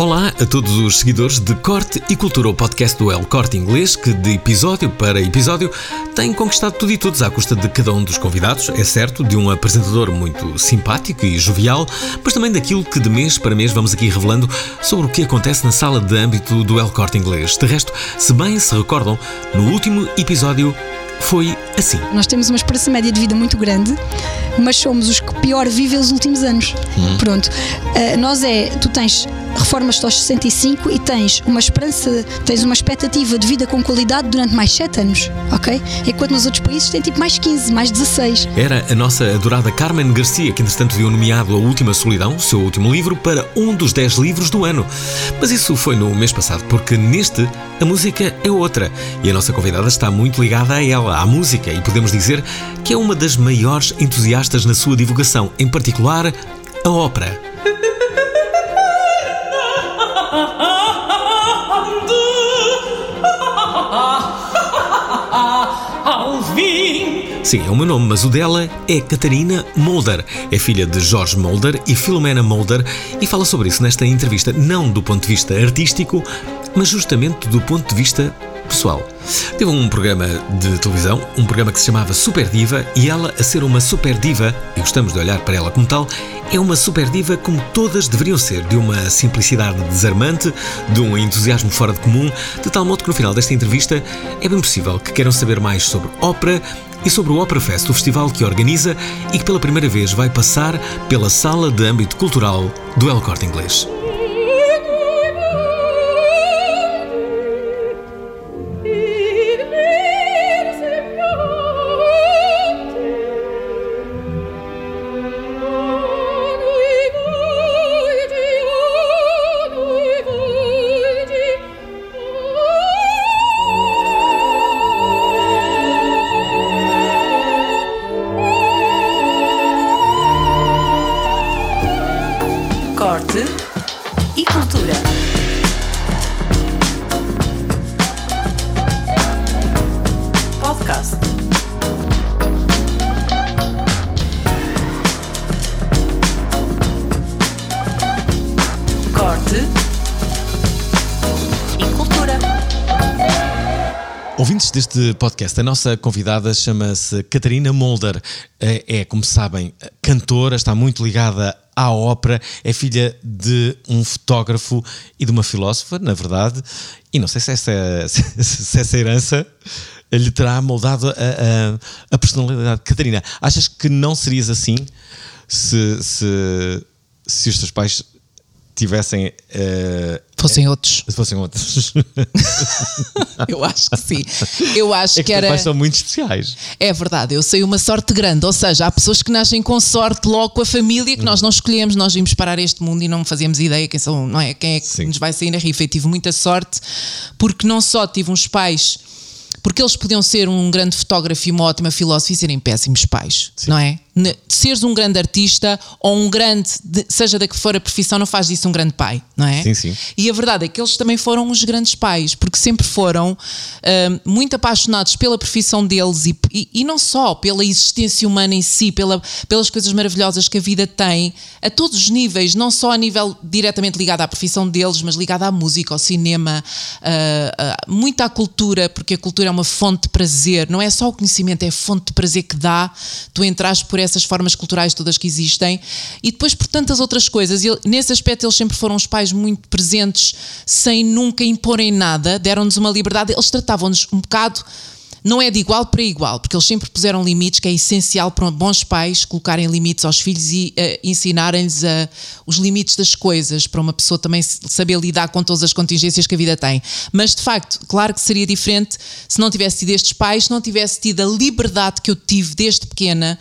Olá a todos os seguidores de Corte e Cultura, o podcast do El Corte Inglês, que de episódio para episódio tem conquistado tudo e todos à custa de cada um dos convidados, é certo, de um apresentador muito simpático e jovial, mas também daquilo que de mês para mês vamos aqui revelando sobre o que acontece na sala de âmbito do El Corte Inglês. De resto, se bem se recordam, no último episódio foi assim. Nós temos uma esperança média de vida muito grande, mas somos os que pior vivem os últimos anos. Hum. Pronto. Uh, nós é, tu tens reformas aos 65 e tens uma esperança, tens uma expectativa de vida com qualidade durante mais 7 anos, ok? Enquanto nos outros países tem tipo mais 15, mais 16. Era a nossa adorada Carmen Garcia que entretanto viu nomeado A Última Solidão, seu último livro, para um dos 10 livros do ano. Mas isso foi no mês passado, porque neste a música é outra e a nossa convidada está muito ligada a ela, à música, e podemos dizer que é uma das maiores entusiastas na sua divulgação, em particular a ópera. Sim, é o meu nome, mas o dela é Catarina Mulder. É filha de Jorge Mulder e Filomena Mulder e fala sobre isso nesta entrevista, não do ponto de vista artístico, mas justamente do ponto de vista pessoal. Teve um programa de televisão, um programa que se chamava Super Diva, e ela, a ser uma super diva, e gostamos de olhar para ela como tal, é uma super diva como todas deveriam ser, de uma simplicidade desarmante, de um entusiasmo fora de comum, de tal modo que no final desta entrevista é bem possível que queiram saber mais sobre ópera e sobre o Opera Fest, o festival que organiza e que pela primeira vez vai passar pela sala de âmbito cultural do El Corte Inglês. Deste podcast, a nossa convidada chama-se Catarina Mulder. É, é, como sabem, cantora, está muito ligada à ópera, é filha de um fotógrafo e de uma filósofa, na verdade, e não sei se essa, se essa herança lhe terá moldado a, a, a personalidade. Catarina, achas que não serias assim se, se, se os teus pais tivessem. Uh, fossem outros. Se fossem outros. eu acho que sim. Eu acho é que, que era. são muito especiais. É verdade, eu sei uma sorte grande. Ou seja, há pessoas que nascem com sorte logo com a família que nós não escolhemos. Nós vimos parar este mundo e não fazíamos ideia quem, são, não é? quem é que sim. nos vai sair na rifa. E tive muita sorte porque não só tive uns pais porque eles podiam ser um grande fotógrafo e uma ótima filósofa e serem péssimos pais, Sim. não é? Seres um grande artista ou um grande, seja da que for a profissão, não faz disso um grande pai, não é? Sim, sim. E a verdade é que eles também foram os grandes pais, porque sempre foram uh, muito apaixonados pela profissão deles e, e, e, não só pela existência humana em si, pela, pelas coisas maravilhosas que a vida tem, a todos os níveis, não só a nível diretamente ligado à profissão deles, mas ligado à música, ao cinema, uh, uh, muito à cultura, porque a cultura é uma fonte de prazer, não é só o conhecimento, é a fonte de prazer que dá tu entras por essas formas culturais todas que existem e depois por tantas outras coisas. E nesse aspecto, eles sempre foram os pais muito presentes, sem nunca imporem nada, deram-nos uma liberdade, eles tratavam-nos um bocado não é de igual para igual, porque eles sempre puseram limites, que é essencial para bons pais colocarem limites aos filhos e uh, ensinarem-lhes uh, os limites das coisas, para uma pessoa também saber lidar com todas as contingências que a vida tem. Mas, de facto, claro que seria diferente se não tivesse tido estes pais, se não tivesse tido a liberdade que eu tive desde pequena.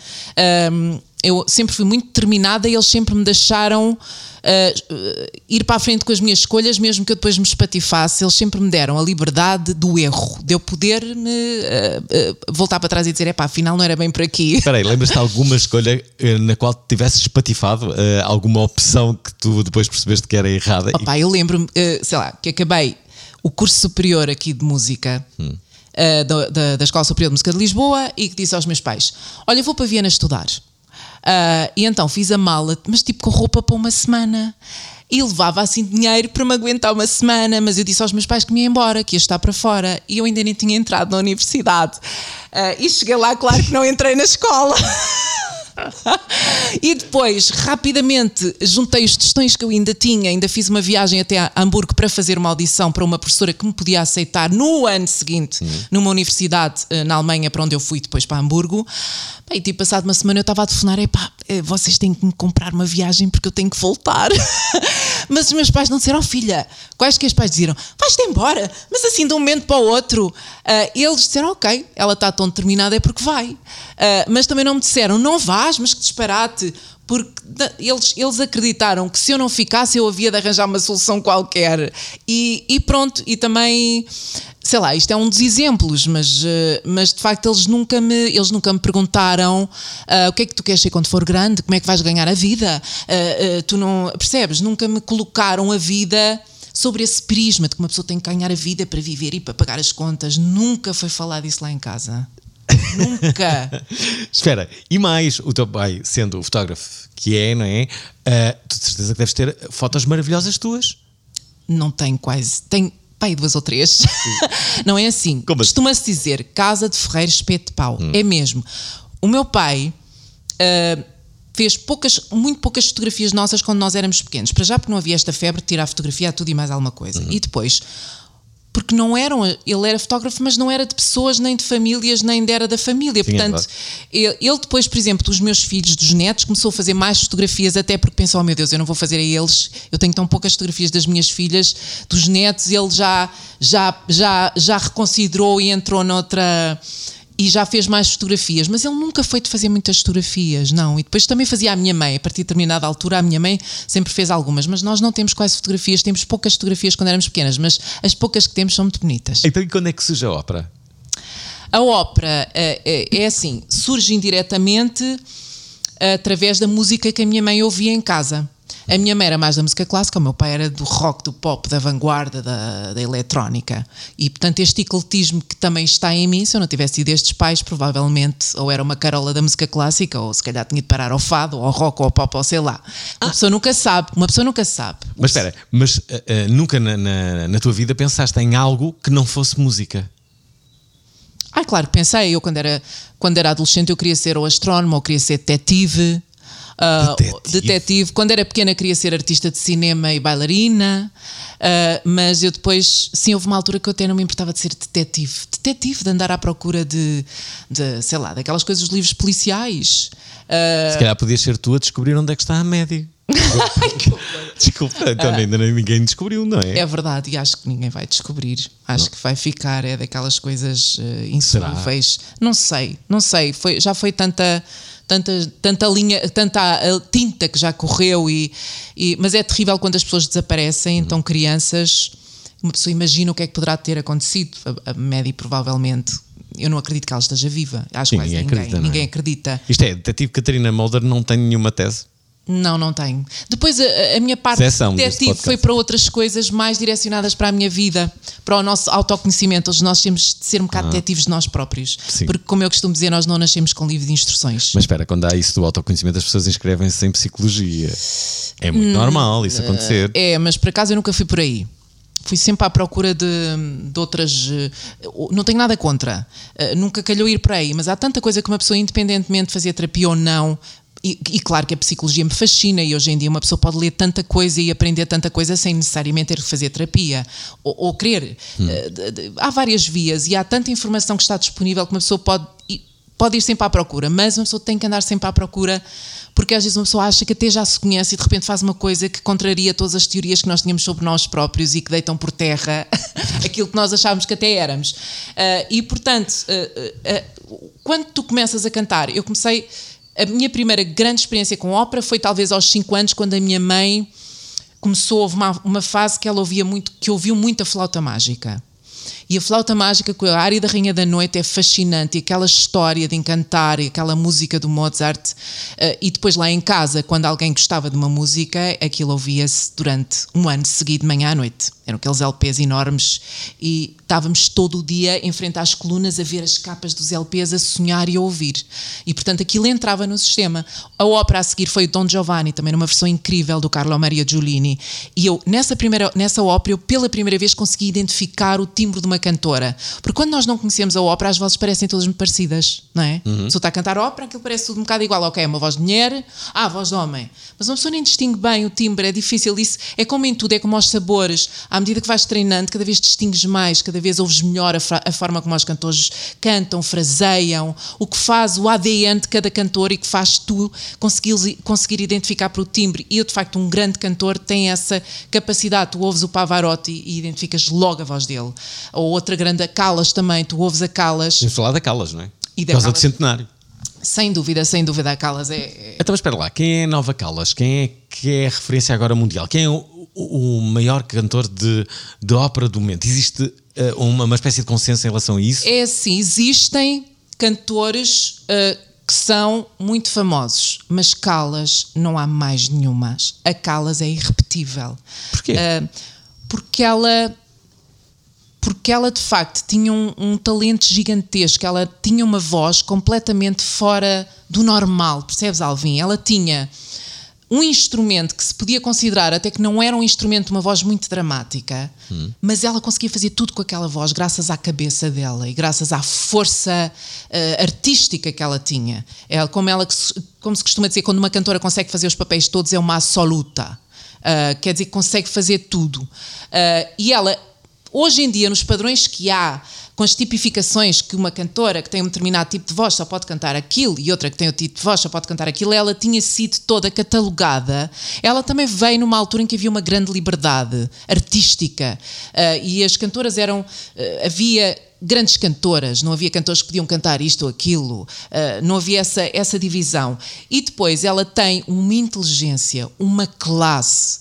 Um, eu sempre fui muito determinada e eles sempre me deixaram uh, ir para a frente com as minhas escolhas, mesmo que eu depois me espatifasse. Eles sempre me deram a liberdade do erro, de eu poder me uh, uh, voltar para trás e dizer: é pá, afinal não era bem por aqui. Espera aí, lembras-te de alguma escolha na qual tivesses espatifado? alguma opção que tu depois percebeste que era errada? Opa, e... eu lembro-me, sei lá, que acabei o curso superior aqui de música. Hum. Da, da, da, Escola Superior de Música de Lisboa e que disse aos meus pais: Olha, vou para Viena estudar. Uh, e então fiz a mala, mas tipo com roupa para uma semana. e levava assim dinheiro para me aguentar uma semana, mas eu disse aos meus pais que me ia embora, que ia estar para fora, e eu ainda nem tinha entrado na universidade. Uh, e cheguei lá, claro que não entrei na escola. e depois, rapidamente, juntei os testões que eu ainda tinha, ainda fiz uma viagem até a Hamburgo para fazer uma audição para uma professora que me podia aceitar no ano seguinte, numa universidade uh, na Alemanha, para onde eu fui depois para Hamburgo. E tipo, passado uma semana eu estava a telefonar, epá, eh, vocês têm que me comprar uma viagem porque eu tenho que voltar. mas os meus pais não disseram, oh, filha, quais que os pais diziam? Vais-te embora, mas assim de um momento para o outro. Uh, eles disseram, ok, ela está tão determinada é porque vai. Uh, mas também não me disseram, não mas que disparate, porque eles, eles acreditaram que se eu não ficasse eu havia de arranjar uma solução qualquer. E, e pronto, e também sei lá, isto é um dos exemplos, mas, eh, mas de facto eles nunca me, eles nunca me perguntaram uh, o que é que tu queres ser quando for grande, como é que vais ganhar a vida. Uh, uh, tu não percebes? Nunca me colocaram a vida sobre esse prisma de que uma pessoa tem que ganhar a vida para viver e para pagar as contas. Nunca foi falar disso lá em casa. Nunca. Espera, e mais, o teu pai, sendo o fotógrafo que é, não é? tu de certeza que deves ter fotos maravilhosas tuas. Não tenho quase. Tenho, pai, duas ou três. não é assim. assim? Costuma-se dizer casa de ferreiro, espeto de pau. Hum. É mesmo. O meu pai uh, fez poucas, muito poucas fotografias nossas quando nós éramos pequenos. Para já porque não havia esta febre de tirar fotografia a tudo e mais alguma coisa. Uhum. E depois porque não eram, ele era fotógrafo, mas não era de pessoas, nem de famílias, nem era da família. Sim, Portanto, é ele, ele, depois, por exemplo, dos meus filhos, dos netos, começou a fazer mais fotografias, até porque pensou: oh meu Deus, eu não vou fazer a eles, eu tenho tão poucas fotografias das minhas filhas, dos netos, ele já, já, já, já reconsiderou e entrou noutra e já fez mais fotografias, mas ele nunca foi de fazer muitas fotografias, não. E depois também fazia a minha mãe, a partir de determinada altura, a minha mãe sempre fez algumas, mas nós não temos quase fotografias, temos poucas fotografias quando éramos pequenas, mas as poucas que temos são muito bonitas. Então, e quando é que surge a ópera? A ópera é, é, é assim, surge indiretamente através da música que a minha mãe ouvia em casa. A minha mãe era mais da música clássica, o meu pai era do rock, do pop, da vanguarda, da, da eletrónica. E, portanto, este ecletismo que também está em mim, se eu não tivesse tido estes pais, provavelmente ou era uma carola da música clássica, ou se calhar tinha de parar ao fado, ou ao rock, ou ao pop, ou sei lá. Uma ah. pessoa nunca sabe, uma pessoa nunca sabe. Mas espera, mas uh, uh, nunca na, na, na tua vida pensaste em algo que não fosse música? Ah, claro, pensei. Eu, quando era, quando era adolescente, eu queria ser ou astrónomo, ou queria ser detetive. Uh, detetive. detetive. Quando era pequena queria ser artista de cinema e bailarina, uh, mas eu depois, sim, houve uma altura que eu até não me importava de ser detetive. Detetive, de andar à procura de, de sei lá, daquelas coisas dos livros policiais. Uh, Se calhar podias ser tu a descobrir onde é que está a média. Desculpa, então ainda ninguém descobriu, não é? É verdade, e acho que ninguém vai descobrir. Acho não. que vai ficar, é daquelas coisas uh, insolúveis. Não sei, não sei. Foi, já foi tanta tanta, tanta linha, tanta tinta que já correu, e, e, mas é terrível quando as pessoas desaparecem, então crianças, uma pessoa imagina o que é que poderá ter acontecido, a, a Maddie provavelmente eu não acredito que ela esteja viva. Acho Sim, que ninguém, acredita, é? ninguém acredita. Isto é, detetive Catarina Mulder não tem nenhuma tese? Não, não tenho. Depois a, a minha parte detetive foi para outras coisas mais direcionadas para a minha vida, para o nosso autoconhecimento. Nós temos de ser um bocado ah. detetives de nós próprios. Sim. Porque, como eu costumo dizer, nós não nascemos com livro de instruções. Mas espera, quando há isso do autoconhecimento, as pessoas inscrevem-se em psicologia. É muito hum, normal isso acontecer. É, mas por acaso eu nunca fui por aí fui sempre à procura de, de, outras. Eh, não tenho nada contra, uh, nunca calhou ir por aí, mas há tanta coisa que uma pessoa, independentemente de fazer terapia ou não, e, e, claro que a psicologia me fascina e hoje em dia uma pessoa pode ler tanta coisa e aprender tanta coisa sem necessariamente ter que fazer terapia ou, ou querer. Hum. Uh, há várias vias e há tanta informação que está disponível que uma pessoa pode, pode ir sempre à procura, mas uma pessoa tem que andar sempre à procura porque às vezes uma pessoa acha que até já se conhece e de repente faz uma coisa que contraria todas as teorias que nós tínhamos sobre nós próprios e que deitam por terra aquilo que nós achávamos que até éramos. Uh, e portanto, uh, quando tu começas a cantar, eu comecei a minha primeira grande experiência com ópera foi talvez aos 5 anos, quando a minha mãe começou, houve uma, uma fase que ela ouvia muito, que ouviu muito a flauta mágica. E a flauta mágica com a área da Rainha da Noite é fascinante, e aquela história de encantar, e aquela música do Mozart. Uh, e depois lá em casa, quando alguém gostava de uma música, aquilo ouvia-se durante um ano seguido, de manhã à noite. Eram aqueles LPs enormes e estávamos todo o dia em frente às colunas a ver as capas dos LPs, a sonhar e a ouvir. E portanto aquilo entrava no sistema. A ópera a seguir foi Don Giovanni, também numa versão incrível do Carlo Maria Giulini. E eu, nessa, primeira, nessa ópera, eu pela primeira vez consegui identificar o timbre de uma cantora. Porque quando nós não conhecemos a ópera, as vozes parecem todas muito parecidas, não é? Uhum. Se está a cantar ópera, aquilo parece tudo um bocado igual. Ok, é uma voz de mulher, ah, voz de homem. Mas uma pessoa nem distingue bem o timbre, é difícil. Isso é como em tudo, é como aos sabores. À medida que vais treinando, cada vez distingues mais, cada vez ouves melhor a, a, forma como os cantores cantam, fraseiam, o que faz o ADN de cada cantor e que faz tu conseguir, conseguir identificar para o timbre. E eu, de facto, um grande cantor tem essa capacidade. Tu ouves o Pavarotti e identificas logo a voz dele. Ou outra grande, a Calas também, tu ouves a Calas. Temos falar da Calas, não é? E Por causa Calas. do centenário. Sem dúvida, sem dúvida, a Calas é, é. Então, mas espera lá, quem é a nova Calas? Quem é que é a referência agora mundial? Quem é o, o maior cantor de, de ópera do momento? Existe uh, uma, uma espécie de consenso em relação a isso? É assim, existem cantores uh, que são muito famosos, mas Calas não há mais nenhumas. A Calas é irrepetível. Porquê? Uh, porque ela porque ela de facto tinha um, um, talento gigantesco, ela tinha uma voz completamente fora do normal, percebes, Alvin? Ela tinha um instrumento que se podia considerar até que não era um instrumento, uma voz muito dramática, hum. mas ela conseguia fazer tudo com aquela voz, graças à cabeça dela e graças à força uh, artística que ela tinha. Ela, como, ela, como se costuma dizer, quando uma cantora consegue fazer os papéis todos, é uma absoluta. Uh, quer dizer que consegue fazer tudo. Uh, e ela, hoje em dia, nos padrões que há com as tipificações que uma cantora que tem um determinado tipo de voz só pode cantar aquilo e outra que tem outro tipo de voz só pode cantar aquilo, ela tinha sido toda catalogada. Ela também veio numa altura em que havia uma grande liberdade artística uh, e as cantoras eram. Uh, havia grandes cantoras, não havia cantores que podiam cantar isto ou aquilo, uh, não havia essa, essa divisão. E depois ela tem uma inteligência, uma classe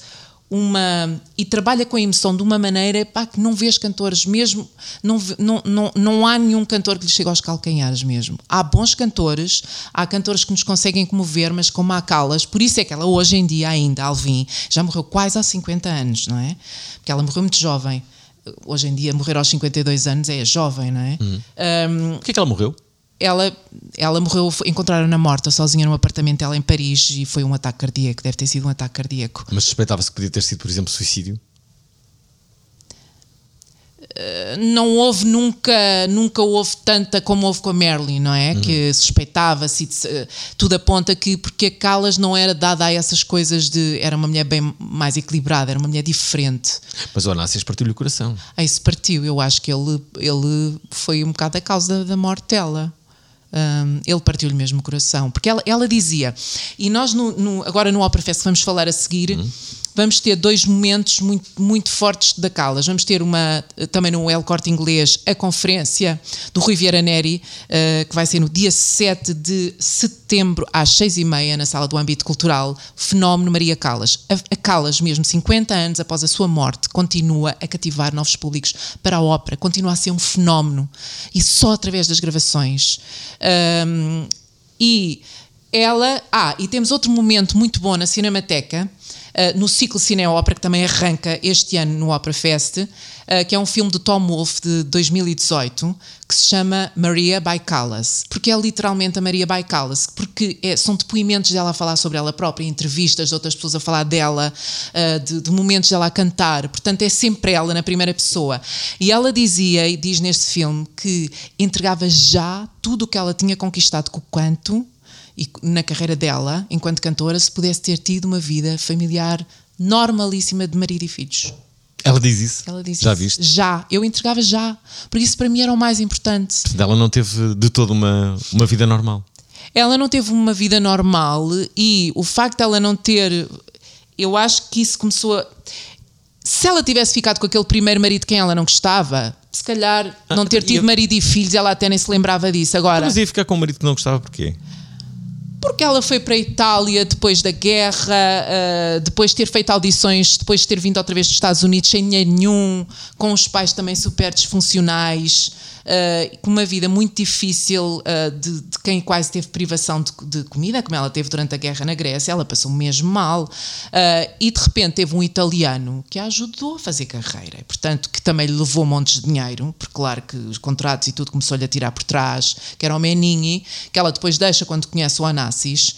uma e trabalha com a emoção de uma maneira pá, que não vês cantores mesmo não, não, não, não há nenhum cantor que lhe chegue aos calcanhares mesmo. Há bons cantores há cantores que nos conseguem comover mas como há calas por isso é que ela hoje em dia ainda Alvin já morreu quase há 50 anos não é? Porque ela morreu muito jovem. Hoje em dia morrer aos 52 anos é jovem não é? Uhum. um, por que é que ela morreu ela, ela morreu, encontraram-na morta sozinha num apartamento dela em Paris e foi um ataque cardíaco, deve ter sido um ataque cardíaco. Mas suspeitava-se que podia ter sido, por exemplo, suicídio? Eh, não houve nunca, nunca houve tanta como houve com a Marilyn, não é? Uhum. Que suspeitava-se, tudo aponta que porque a Calas não era dada a essas coisas de. Era uma mulher bem mais equilibrada, era uma mulher diferente. Mas o Onassis partiu-lhe o coração. Ah, isso partiu, eu acho que ele, ele foi um bocado a causa da morte dela. Um, ele partiu-lhe mesmo o coração, porque ela, ela dizia, e nós no, no, agora no Opera Fest vamos falar a seguir, uhum. Vamos ter dois momentos muito, muito fortes da Calas. Vamos ter uma, também no El Corte Inglês, a conferência do Rui Vieira Neri, uh, que vai ser no dia 7 de setembro, às 6h30, na sala do Âmbito Cultural, Fenómeno Maria Calas. A, a Calas, mesmo 50 anos após a sua morte, continua a cativar novos públicos para a ópera, continua a ser um fenómeno. E só através das gravações. Um, e ela. Ah, e temos outro momento muito bom na Cinemateca, no ciclo Cine Ópera, que também arranca este ano no Opera Fest, uh, que é um filme de Tom Wolfe de 2018, que se chama Maria by. Porque é literalmente a Maria by porque é, são depoimentos dela a falar sobre ela própria, entrevistas de outras pessoas a falar dela, uh, de, de, momentos dela a cantar. Portanto, é sempre ela na primeira pessoa. E ela dizia, e diz neste filme, que entregava já tudo o que ela tinha conquistado com o canto e na carreira dela, enquanto cantora, se pudesse ter tido uma vida familiar normalíssima de marido e filhos. Ela diz isso? Ela diz já isso. viste? Já. Eu entregava já. Porque isso para mim era o mais importante. Ela não teve de todo uma, uma vida normal. Ela não teve uma vida normal e o facto dela não ter. Eu acho que isso começou a. Se ela tivesse ficado com aquele primeiro marido quem ela não gostava, se calhar ah, não ter tido marido e filhos, ela até nem se lembrava disso. Agora. Mas ia ficar com um marido que não gostava porquê? Porque ela foi para a Itália depois da guerra, uh, depois de ter feito audições, depois de ter vindo outra vez dos Estados Unidos sem dinheiro nenhum, com os pais também super disfuncionais com uma vida muito difícil uh, de, de, quem quase teve privação de, de, comida, como ela teve durante a guerra na Grécia, ela passou mesmo mal. Uh, e de repente teve um italiano que a ajudou a fazer carreira, portanto, que também lhe levou montes de dinheiro, porque claro que os contratos e tudo começou-lhe a tirar por trás, que era o Menini, que ela depois deixa quando conhece o Anassis.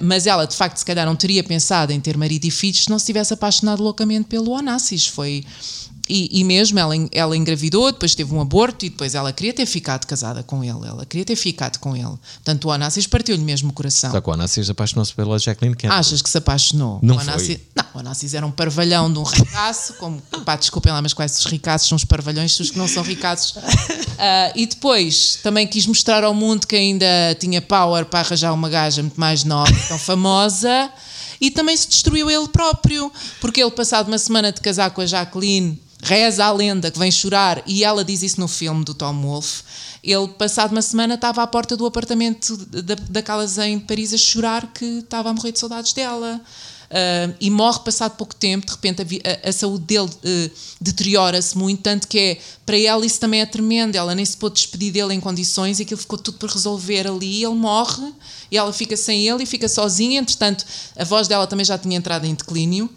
Mas ela, de facto, se calhar não teria pensado em ter marido e filhos se não se tivesse apaixonado loucamente pelo Onassis. Foi e, e, mesmo ela, ela engravidou, depois teve um aborto e depois ela queria ter ficado casada com ele. Ela queria ter ficado com ele. Portanto, o Onassis partiu-lhe mesmo o coração. Só que o Onassis apaixonou-se pela Jacqueline Kennedy. Achas que se apaixonou? Não o Onassis, Não, o Onassis era um parvalhão de um ricaço, como, pá, desculpem lá, mas quais os ricaços são os parvalhões, os que não são ricaços. Uh, e depois também quis mostrar ao mundo que ainda tinha power para arranjar uma gaja muito mais nova, tão famosa. E também se destruiu ele próprio, porque ele, passado uma semana de casar com a Jacqueline, Reza a lenda que vem chorar, e ela diz isso no filme do Tom Wolfe. Ele, passado uma semana, estava à porta do apartamento da, Calas em Paris a chorar que estava a morrer de saudades dela. Uh, e morre passado pouco tempo, de repente a, a, a saúde dele uh, deteriora-se muito, tanto que é, para ela isso também é tremendo, ela nem se pôde despedir dele em condições e aquilo ficou tudo por resolver ali, ele morre e ela fica sem ele e fica sozinha, entretanto a voz dela também já tinha entrado em declínio,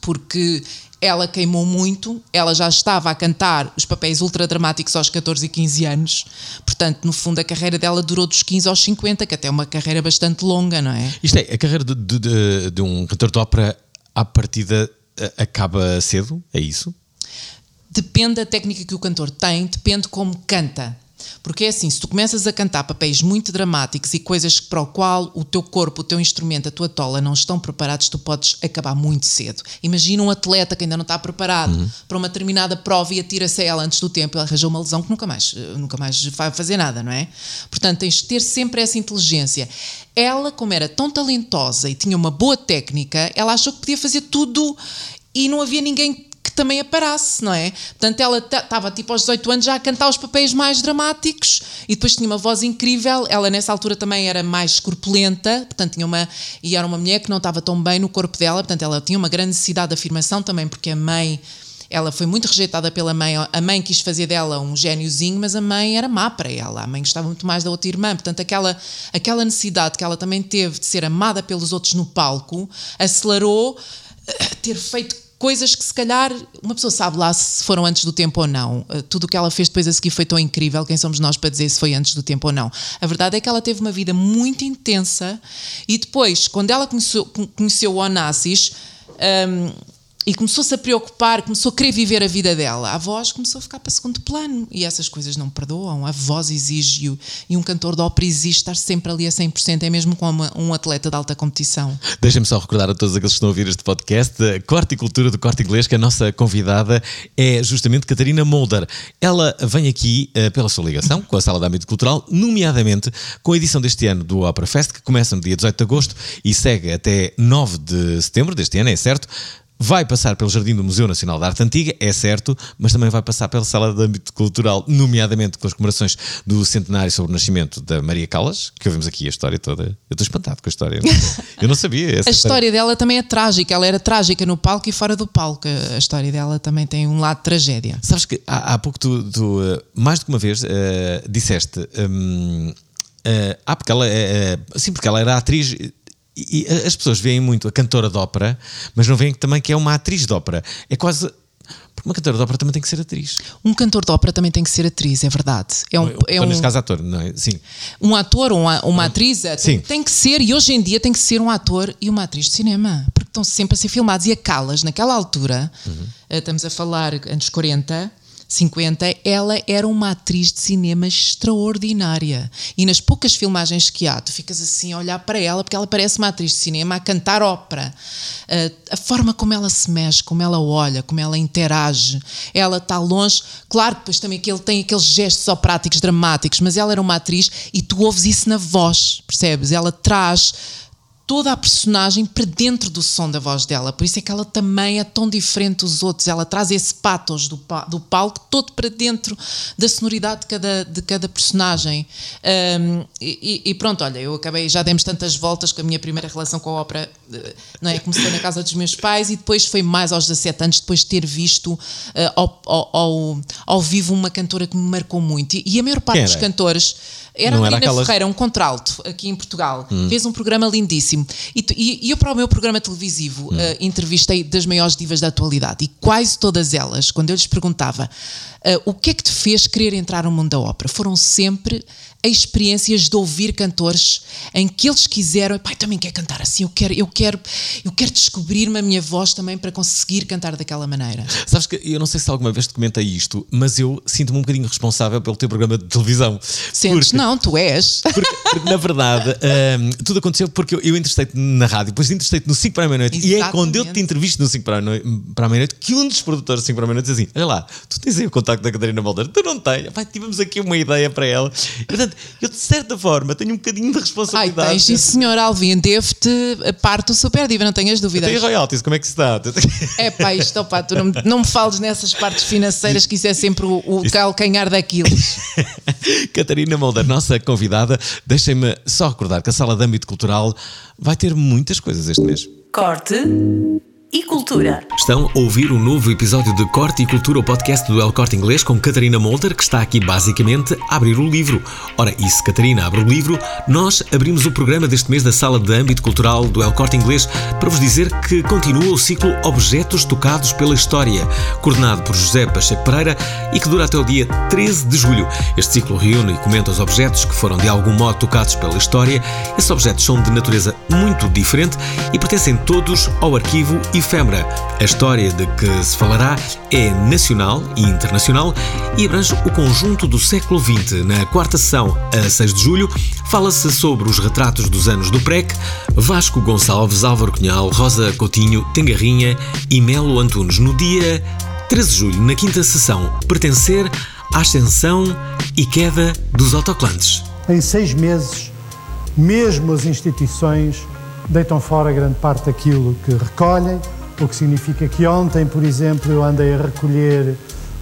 porque ela queimou muito, ela já estava a cantar os papéis ultra dramáticos aos 14 e 15 anos, portanto, no fundo, a carreira dela durou dos 15 aos 50, que até é uma carreira bastante longa, não é? Isto é, a carreira de, de, de um cantor de ópera, à partida, acaba cedo? É isso? Depende da técnica que o cantor tem, depende como canta. Porque é assim, se tu começas a cantar papéis muito dramáticos e coisas para o qual o teu corpo, o teu instrumento, a tua tola não estão preparados, tu podes acabar muito cedo. Imagina um atleta que ainda não está preparado uhum. para uma determinada prova e atira-se a ela antes do tempo, ele arranjou uma lesão que nunca mais, eh, nunca mais vai fazer nada, não é? Portanto, tens de ter sempre essa inteligência. Ela, como era tão talentosa e tinha uma boa técnica, ela achou que podia fazer tudo e não havia ninguém também aparasse, não é? Portanto, ela estava tipo aos 18 anos já a cantar os papéis mais dramáticos e depois tinha uma voz incrível. Ela nessa altura também era mais corpulenta, portanto, tinha uma. e era uma mulher que não estava tão bem no corpo dela, portanto, ela tinha uma grande necessidade de afirmação também, porque a mãe ela foi muito rejeitada pela mãe. A mãe quis fazer dela um gêniozinho, mas a mãe era má para ela. A mãe gostava muito mais da outra irmã. Portanto, aquela, aquela necessidade que ela também teve de ser amada pelos outros no palco acelerou eh, ter feito coisas que se calhar uma pessoa sabe lá se foram antes do tempo ou não. Uh, tudo o que ela fez depois a seguir foi tão incrível, quem somos nós para dizer se foi antes do tempo ou não? A verdade é que ela teve uma vida muito intensa e depois, quando ela conheceu, conheceu o Onassis, um, e começou-se a preocupar, começou a querer viver a vida dela. A voz começou a ficar para segundo plano e essas coisas não perdoam. A voz exige-o e um cantor de ópera exige estar sempre ali a 100%, é mesmo como um atleta de alta competição. Deixem-me só recordar a todos aqueles que estão a ouvir este podcast, a Corte e Cultura do Corte Inglês, que a nossa convidada é justamente Catarina Mulder. Ela vem aqui uh, pela sua ligação com a Sala de Âmbito Cultural, nomeadamente com a edição deste ano do Opera Fest, que começa no dia 18 de agosto e segue até 9 de setembro deste ano, é certo? Vai passar pelo Jardim do Museu Nacional da Arte Antiga, é certo, mas também vai passar pela Sala de Âmbito Cultural, nomeadamente com as comemorações do centenário sobre o nascimento da Maria Callas, que ouvimos aqui a história toda. Eu estou espantado com a história. Eu não sabia. a história, história dela também é trágica. Ela era trágica no palco e fora do palco. A história dela também tem um lado de tragédia. Sabes que há, há pouco tu, tu uh, mais do que uma vez, uh, disseste. Um, uh, ah, porque ela, uh, sim, porque ela era atriz e as pessoas veem muito a cantora de ópera, mas não veem também que é uma atriz de ópera. É quase. Porque uma cantora de ópera também tem que ser atriz. Um cantor de ópera também tem que ser atriz, é verdade. É um, é um, neste caso, ator, não é? Sim. Um ator ou uma, uma atriz é, Sim. tem que ser, e hoje em dia tem que ser um ator e uma atriz de cinema, porque estão sempre a ser filmados. E a Calas, naquela altura, uhum. estamos a falar anos 40 50, ela era uma atriz de cinema extraordinária. E nas poucas filmagens que há, tu ficas assim a olhar para ela, porque ela parece uma atriz de cinema a cantar ópera. Uh, a forma como ela se mexe, como ela olha, como ela interage, ela está longe. Claro que depois também que ele tem aqueles gestos operáticos dramáticos, mas ela era uma atriz e tu ouves isso na voz, percebes? Ela traz toda a personagem para dentro do som da voz dela. Por isso é que ela também é tão diferente dos outros. Ela traz esse patos do, do palco todo para dentro da sonoridade de cada, de cada personagem. Um, e, e, pronto, olha, eu acabei, já demos tantas voltas que a minha primeira relação com a ópera eh, não é, comecei na casa dos meus pais e depois foi mais aos 17 anos, depois de ter visto uh, ao, ao, ao, vivo uma cantora que me marcou muito. E, e a maior parte dos cantores era não a aquelas... Ferreira, um contralto aqui em Portugal. Hum. Fez um programa lindíssimo. E, e, e, eu, para o meu programa televisivo, hum. uh, entrevistei das maiores divas da atualidade. E quase todas elas, quando eu lhes perguntava uh, o que é que te fez querer entrar no mundo da ópera, foram sempre experiências de ouvir cantores em que eles quiseram, pai, também quer cantar assim, eu quero, eu quero, eu quero descobrir-me a minha voz também para conseguir cantar daquela maneira. Sabes que eu não sei se alguma vez te comentei isto, mas eu sinto-me um bocadinho responsável pelo teu programa de televisão. Sentes? Porque, não, tu és. Porque, porque na verdade, um, tudo aconteceu porque eu, eu entrestei-te na rádio, depois entrestei-te no 5 para a meia-noite, e é quando eu te entrevisto no 5 para a meia-noite que um dos produtores do 5 para a meia-noite diz assim: Olha lá, tu tens aí o contacto da Catarina Balder, tu não tens. Pai, tivemos aqui uma ideia para ela. Portanto, eu de certa forma tenho um bocadinho de responsabilidade. Ai, tens, sim, senhor Alvin, devo-te parte do Super Diva, não tenhas dúvidas. Tem royalties, como é que se está? É pá, isto, opa, tu não, não me fales nessas partes financeiras, que isso é sempre o, o calcanhar daquilo. Catarina Molder, nossa convidada, deixem-me só recordar que a Sala de Âmbito Cultural vai ter muitas coisas este mês. Corte e Cultura. Estão a ouvir um novo episódio de Corte e Cultura, o podcast do El Corte Inglês com Catarina Molder, que está aqui basicamente a abrir o livro. Ora, e se Catarina abre o livro, nós abrimos o programa deste mês da Sala de Âmbito Cultural do El Corte Inglês para vos dizer que continua o ciclo Objetos Tocados pela História, coordenado por José Pacheco Pereira e que dura até o dia 13 de julho. Este ciclo reúne e comenta os objetos que foram de algum modo tocados pela história. Esses objetos são de natureza muito diferente e pertencem todos ao arquivo e efêmera. A história de que se falará é nacional e internacional e abrange o conjunto do século XX. Na quarta sessão, a 6 de julho, fala-se sobre os retratos dos anos do PREC, Vasco Gonçalves, Álvaro Cunhal, Rosa Coutinho, Tengarrinha e Melo Antunes. No dia 13 de julho, na quinta sessão, pertencer à ascensão e queda dos autoclantes. Em seis meses, mesmo as instituições deitam fora grande parte daquilo que recolhem, o que significa que ontem, por exemplo, eu andei a recolher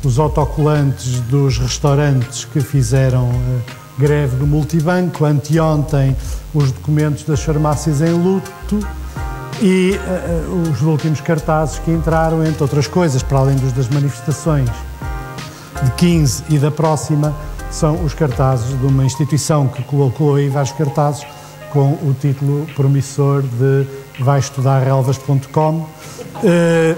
os autocolantes dos restaurantes que fizeram uh, greve do multibanco, anteontem os documentos das farmácias em luto e uh, os últimos cartazes que entraram, entre outras coisas, para além dos das manifestações de 15 e da próxima, são os cartazes de uma instituição que colocou aí vários cartazes com o título promissor de vai estudar relvas.com uh,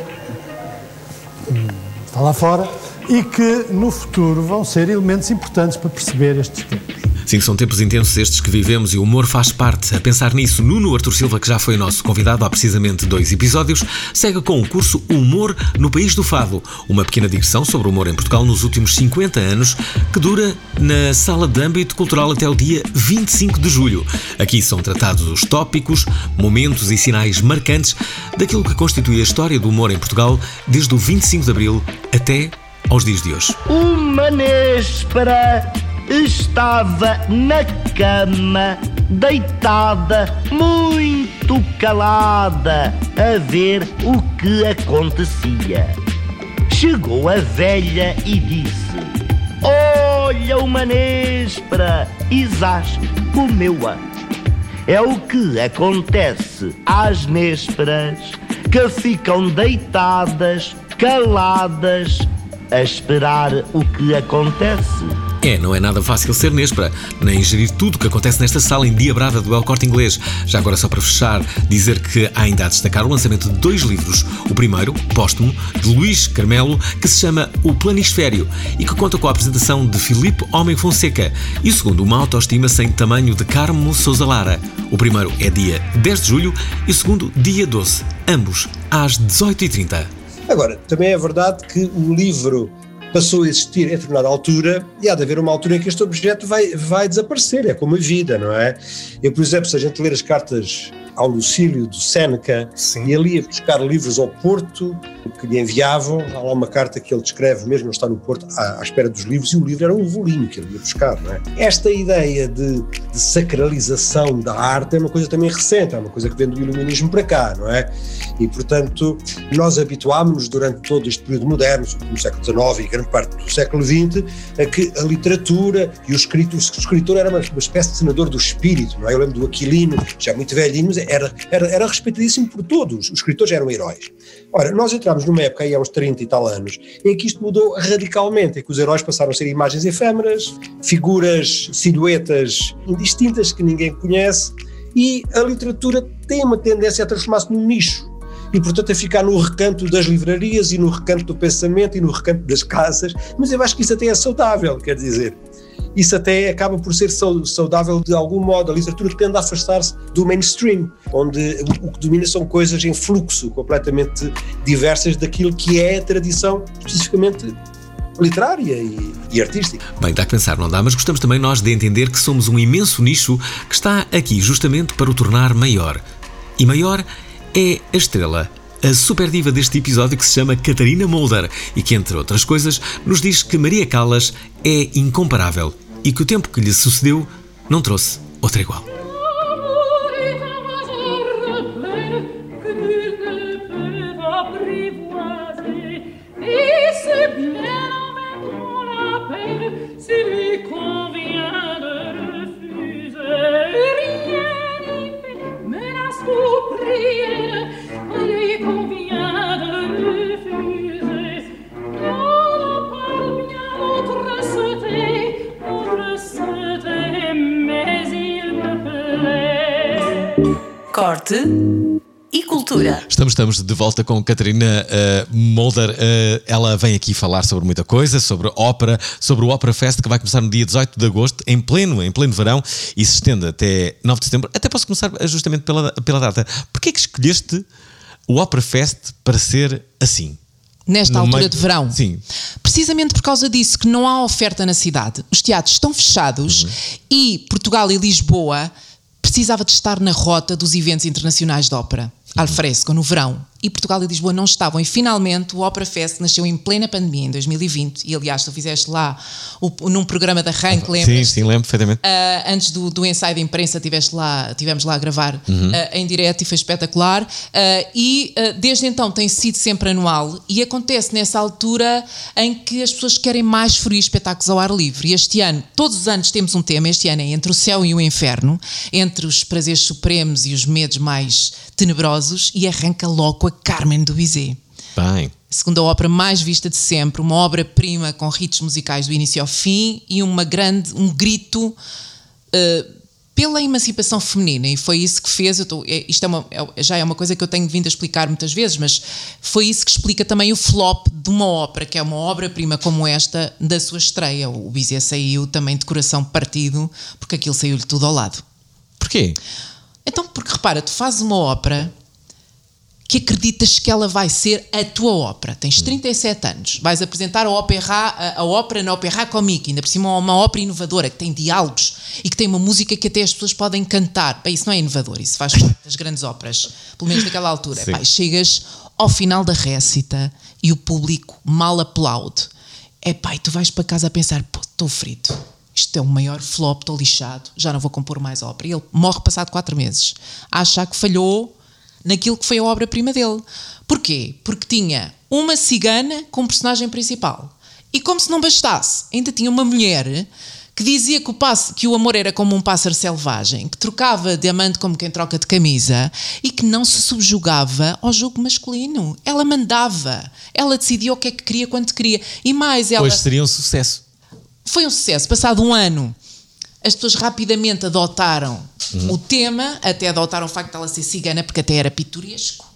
está lá fora, e que no futuro vão ser elementos importantes para perceber estes tempos. Sim, são tempos intensos estes que vivemos e o humor faz parte. A pensar nisso, Nuno Artur Silva, que já foi nosso convidado há precisamente dois episódios, segue com o curso Humor no País do Fado, uma pequena digressão sobre o humor em Portugal nos últimos 50 anos, que dura na Sala de Âmbito Cultural até o dia 25 de julho. Aqui são tratados os tópicos, momentos e sinais marcantes daquilo que constitui a história do humor em Portugal desde o 25 de Abril até aos dias de hoje. Uma néspera estava na cama, deitada, muito calada, a ver o que acontecia. Chegou a velha e disse: Olha uma néspera, Isás comeu-a. É o que acontece às nésperas que ficam deitadas, caladas, a esperar o que acontece. É, não é nada fácil ser Nespra, nem gerir tudo o que acontece nesta sala endiabrada do El Corte Inglês. Já agora, só para fechar, dizer que há ainda a destacar o lançamento de dois livros. O primeiro, póstumo, de Luís Carmelo, que se chama O Planisfério e que conta com a apresentação de Filipe Homem Fonseca. E o segundo, Uma Autoestima Sem Tamanho, de Carmo Souza Lara. O primeiro é dia 10 de julho e o segundo, dia 12, ambos às 18h30. Agora, também é verdade que o livro passou a existir em determinada altura e há de haver uma altura em que este objeto vai, vai desaparecer, é como a vida, não é? Eu, por exemplo, se a gente ler as cartas ao Lucílio do Seneca Sim. e ele ia buscar livros ao Porto que lhe enviavam. Há lá uma carta que ele descreve, mesmo não está no Porto, à, à espera dos livros, e o livro era um volume que ele ia buscar. Não é? Esta ideia de, de sacralização da arte é uma coisa também recente, é uma coisa que vem do iluminismo para cá, não é? E, portanto, nós habituámos-nos durante todo este período moderno, no século XIX e grande parte do século XX, a que a literatura e o escritor, o escritor era uma, uma espécie de senador do espírito, não é? Eu lembro do Aquilino, já muito velhinho, mas era, era, era respeitadíssimo por todos, os escritores eram heróis. Ora, nós entramos numa época aí há uns 30 e tal anos, em que isto mudou radicalmente, em que os heróis passaram a ser imagens efêmeras, figuras, silhuetas indistintas que ninguém conhece, e a literatura tem uma tendência a transformar-se num nicho e, portanto, a ficar no recanto das livrarias e no recanto do pensamento e no recanto das casas, mas eu acho que isso até é saudável, quer dizer. Isso até acaba por ser saudável de algum modo. A literatura tende a afastar-se do mainstream, onde o que domina são coisas em fluxo, completamente diversas daquilo que é a tradição, especificamente literária e, e, artística. Bem, dá que pensar, não dá? Mas gostamos também nós de entender que somos um imenso nicho que está aqui justamente para o tornar maior. E maior é a estrela, a super diva deste episódio que se chama Catarina Mulder e que, entre outras coisas, nos diz que Maria Callas é incomparável e que o tempo que lhe sucedeu não trouxe outra igual. Corte e cultura. Estamos, estamos de volta com Catarina uh, Mulder. Uh, ela vem aqui falar sobre muita coisa, sobre ópera, sobre o Opera Fest que vai começar no dia 18 de agosto, em pleno, em pleno verão, e se estende até 9 de setembro. Até posso começar justamente pela, pela data. Porquê é que escolheste o Opera Fest para ser assim? Nesta No altura meio- de verão. Sim. Precisamente por causa disso, que não há oferta na cidade. Os teatros estão fechados e Portugal e Lisboa precisava de estar na rota dos eventos internacionais de ópera, al fresco, no verão. E Portugal e Lisboa não estavam. E finalmente o Opera Fest nasceu em plena pandemia, em 2020. E aliás, tu fizeste lá o- num programa da Rank, Sim, lembras? sim, lembro perfeitamente. Uh, antes do, do ensaio de imprensa tiveste lá, tivemos lá a gravar Uhum. uh, em direto e foi espetacular. Uh, e desde então tem sido sempre anual e acontece nessa altura em que as pessoas querem mais fruir espetáculos ao ar livre. E este ano, todos os anos temos um tema, este ano é entre o céu e o inferno, entre os prazeres supremos e os medos mais tenebrosos, e arranca logo com a Carmen do Bizet Bem. segunda ópera mais vista de sempre, uma obra-prima com ritos musicais do início ao fim e uma grande, um grito eh, pela emancipação feminina e foi isso que fez, eu tô- é- isto é uma- é- já é uma coisa que eu tenho vindo a explicar muitas vezes, mas foi isso que explica também o flop de uma ópera, que é uma obra-prima como esta da sua estreia. O Bizet saiu também de coração partido, porque aquilo saiu-lhe tudo ao lado. Porquê? Então, porque repara, tu fazes uma ópera que acreditas que ela vai ser a tua ópera. Tens 37 anos, vais apresentar a ópera, a, a ópera na Ópera Comique, ainda por cima uma ópera inovadora, que tem diálogos e que tem uma música que até as pessoas podem cantar. Bem, isso não é inovador, isso faz parte das grandes óperas, pelo menos naquela altura. E chegas ao final da récita e o público mal aplaude. É pá, e tu vais para casa a pensar, pô, estou frito. Isto é o maior flop, estou lixado, já não vou compor mais ópera. E ele morre passado quatro meses. A achar que falhou naquilo que foi a obra-prima dele. Porquê? Porque tinha uma cigana como personagem principal. E como se não bastasse, ainda tinha uma mulher que dizia que o, passo, que o amor era como um pássaro selvagem, que trocava diamante como quem troca de camisa e que não se subjugava ao jogo masculino. Ela mandava, ela decidia o que é que queria quando queria. E mais, ela Hoje seria um sucesso. foi um sucesso. Passado um ano, as pessoas rapidamente adotaram o tema, até adotaram o facto de ela ser cigana, porque até era pitoresco.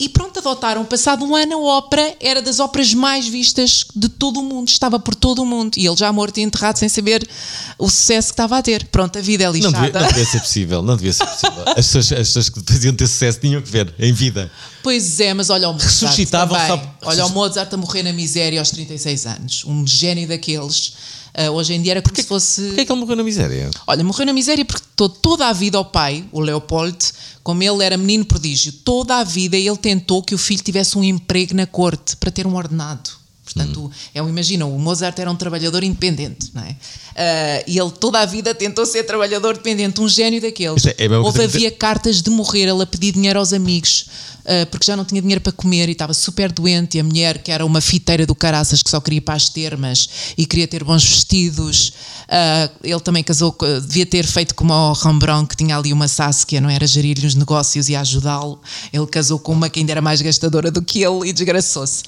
E pronto, adotaram. Passado um ano, a ópera era das óperas mais vistas de todo o mundo. Estava por todo o mundo. E ele já morto e enterrado sem saber o sucesso que estava a ter. Pronto, a vida é Não lixada. devia, não devia ser possível, não devia ser possível. As pessoas, as pessoas que faziam ter sucesso tinham que ver em vida. Pois é, mas olha o Mozart Ressuscitavam também. só- Olha o Mozart a morrer na miséria aos 36 anos. Um gênio daqueles. Ah, hoje em dia era como se fosse... Porquê é que ele morreu na miséria? Olha, morreu na miséria porque to- toda a vida o pai, o Leopold, como ele era menino prodígio, toda a vida ele tentou que o filho tivesse um emprego na corte para ter um ordenado. Portanto, Hum. é um, imagina, o Mozart era um trabalhador independente, não é? Ah, e ele toda a vida tentou ser trabalhador dependente, um gênio daqueles. É- é Houve, havia cartas de morrer, ele a pedir dinheiro aos amigos, porque já não tinha dinheiro para comer e estava super doente. E a mulher, que era uma fiteira do caraças, que só queria ir para as termas e queria ter bons vestidos, ah, ele também casou, devia ter feito como o Rembrandt, que tinha ali uma Saskia, não era? Gerir-lhe os negócios e ajudá-lo. Ele casou com uma que ainda era mais gastadora do que ele e desgraçou-se.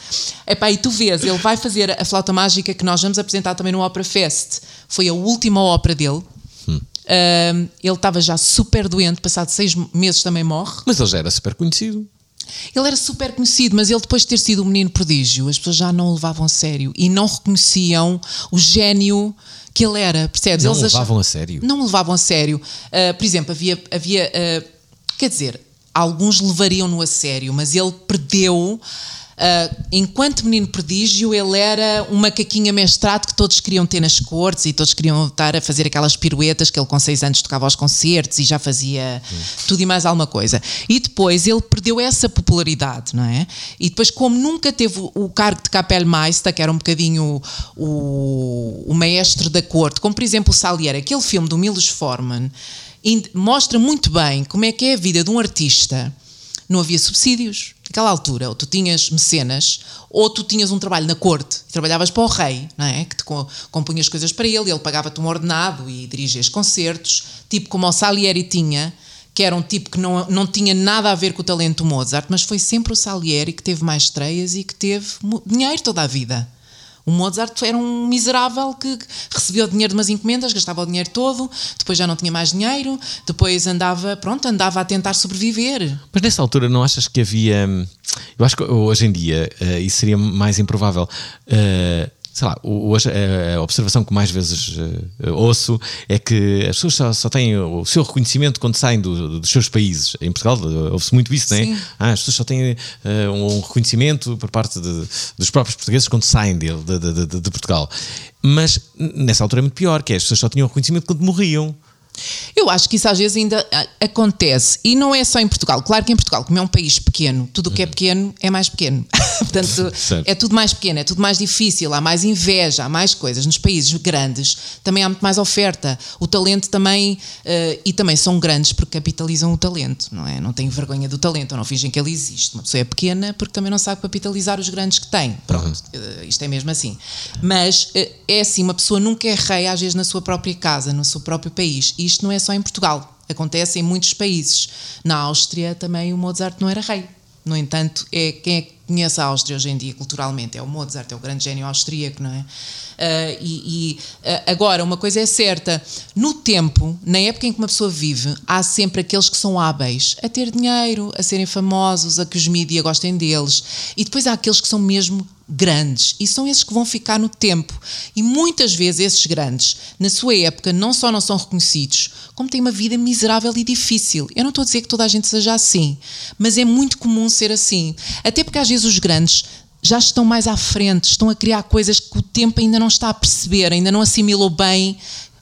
Epá, e tu vês, ele vai fazer a flauta mágica que nós vamos apresentar também no Opera Fest. Foi a última ópera dele. Ah, ele estava já super doente, passado seis meses também morre. Mas ele já era super conhecido. Ele era super conhecido, mas ele depois de ter sido um menino prodígio, as pessoas já não o levavam a sério e não reconheciam o gênio que ele era, percebes? Não Eles o achavam- levavam a sério. Não o levavam a sério. Ah, por exemplo, havia, havia ah, quer dizer, alguns levariam-no a sério, mas ele perdeu. Ah, enquanto menino prodígio, ele era um macaquinho amestrado que todos queriam ter nas cortes e todos queriam estar a fazer aquelas piruetas que ele com seis anos tocava aos concertos e já fazia tudo e mais alguma coisa. E depois ele perdeu essa popularidade, não é? E depois, como nunca teve o- cargo de Kapellmeister, que era um bocadinho o, o maestro da corte, como por exemplo o Salieri, aquele filme do Milos Forman, mostra muito bem como é que é a vida de um artista. Não havia subsídios. Naquela altura, ou tu tinhas mecenas, ou tu tinhas um trabalho na corte, trabalhavas para o rei, não é? Que te co- compunhas coisas para ele, ele pagava-te um ordenado e dirigias concertos, tipo como o Salieri tinha, que era um tipo que não, não tinha nada a ver com o talento Mozart, mas foi sempre o Salieri que teve mais estreias e que teve dinheiro toda a vida. O Mozart era um miserável que recebia o dinheiro de umas encomendas, gastava o dinheiro todo, depois já não tinha mais dinheiro, depois andava, pronto, andava a tentar sobreviver. Mas nessa altura não achas que havia. hum, Eu acho que hoje em dia eh, isso seria mais improvável. Eh, sei lá, hoje a observação que mais vezes eh, ouço é que as pessoas só, só têm o seu reconhecimento quando saem do- dos seus países. Em Portugal eh, ouve-se muito isso, não é? Ah, as pessoas só têm eh, um reconhecimento por parte de- dos próprios portugueses quando saem dele, de, de- de- Portugal. Mas nessa altura é muito pior, que é, as pessoas só tinham reconhecimento quando morriam. Eu acho que isso às vezes ainda ah, acontece. E não é só em Portugal. Claro que em Portugal, como é um país pequeno, tudo o que é pequeno é mais pequeno. Portanto, Certo. é tudo mais pequeno, é tudo mais difícil, há mais inveja, há mais coisas. Nos países grandes também há muito mais oferta. O talento também. eh, e também são grandes porque capitalizam o talento, não é? Não têm vergonha do talento, ou não fingem que ele existe. Uma pessoa é pequena porque também não sabe capitalizar os grandes que tem. Pronto, eh, isto é mesmo assim. Mas eh, é assim, uma pessoa nunca é rei, às vezes, na sua própria casa, no seu próprio país. E isto não é só em Portugal. Acontece em muitos países. Na Áustria também o Mozart não era rei. No entanto, é, quem é que conhece a Áustria hoje em dia culturalmente? É o Mozart, é o grande gênio austríaco, não é? Ah, e e, ah, agora, uma coisa é certa: no tempo, na época em que uma pessoa vive, há sempre aqueles que são hábeis a ter dinheiro, a serem famosos, a que os mídias gostem deles, e depois há aqueles que são mesmo grandes e são esses que vão ficar no tempo. E muitas vezes esses grandes, na sua época, não só não são reconhecidos, como têm uma vida miserável e difícil. Eu não estou a dizer que toda a gente seja assim, mas é muito comum ser assim. Até porque às vezes os grandes já estão mais à frente, estão a criar coisas que o tempo ainda não está a perceber, ainda não assimilou bem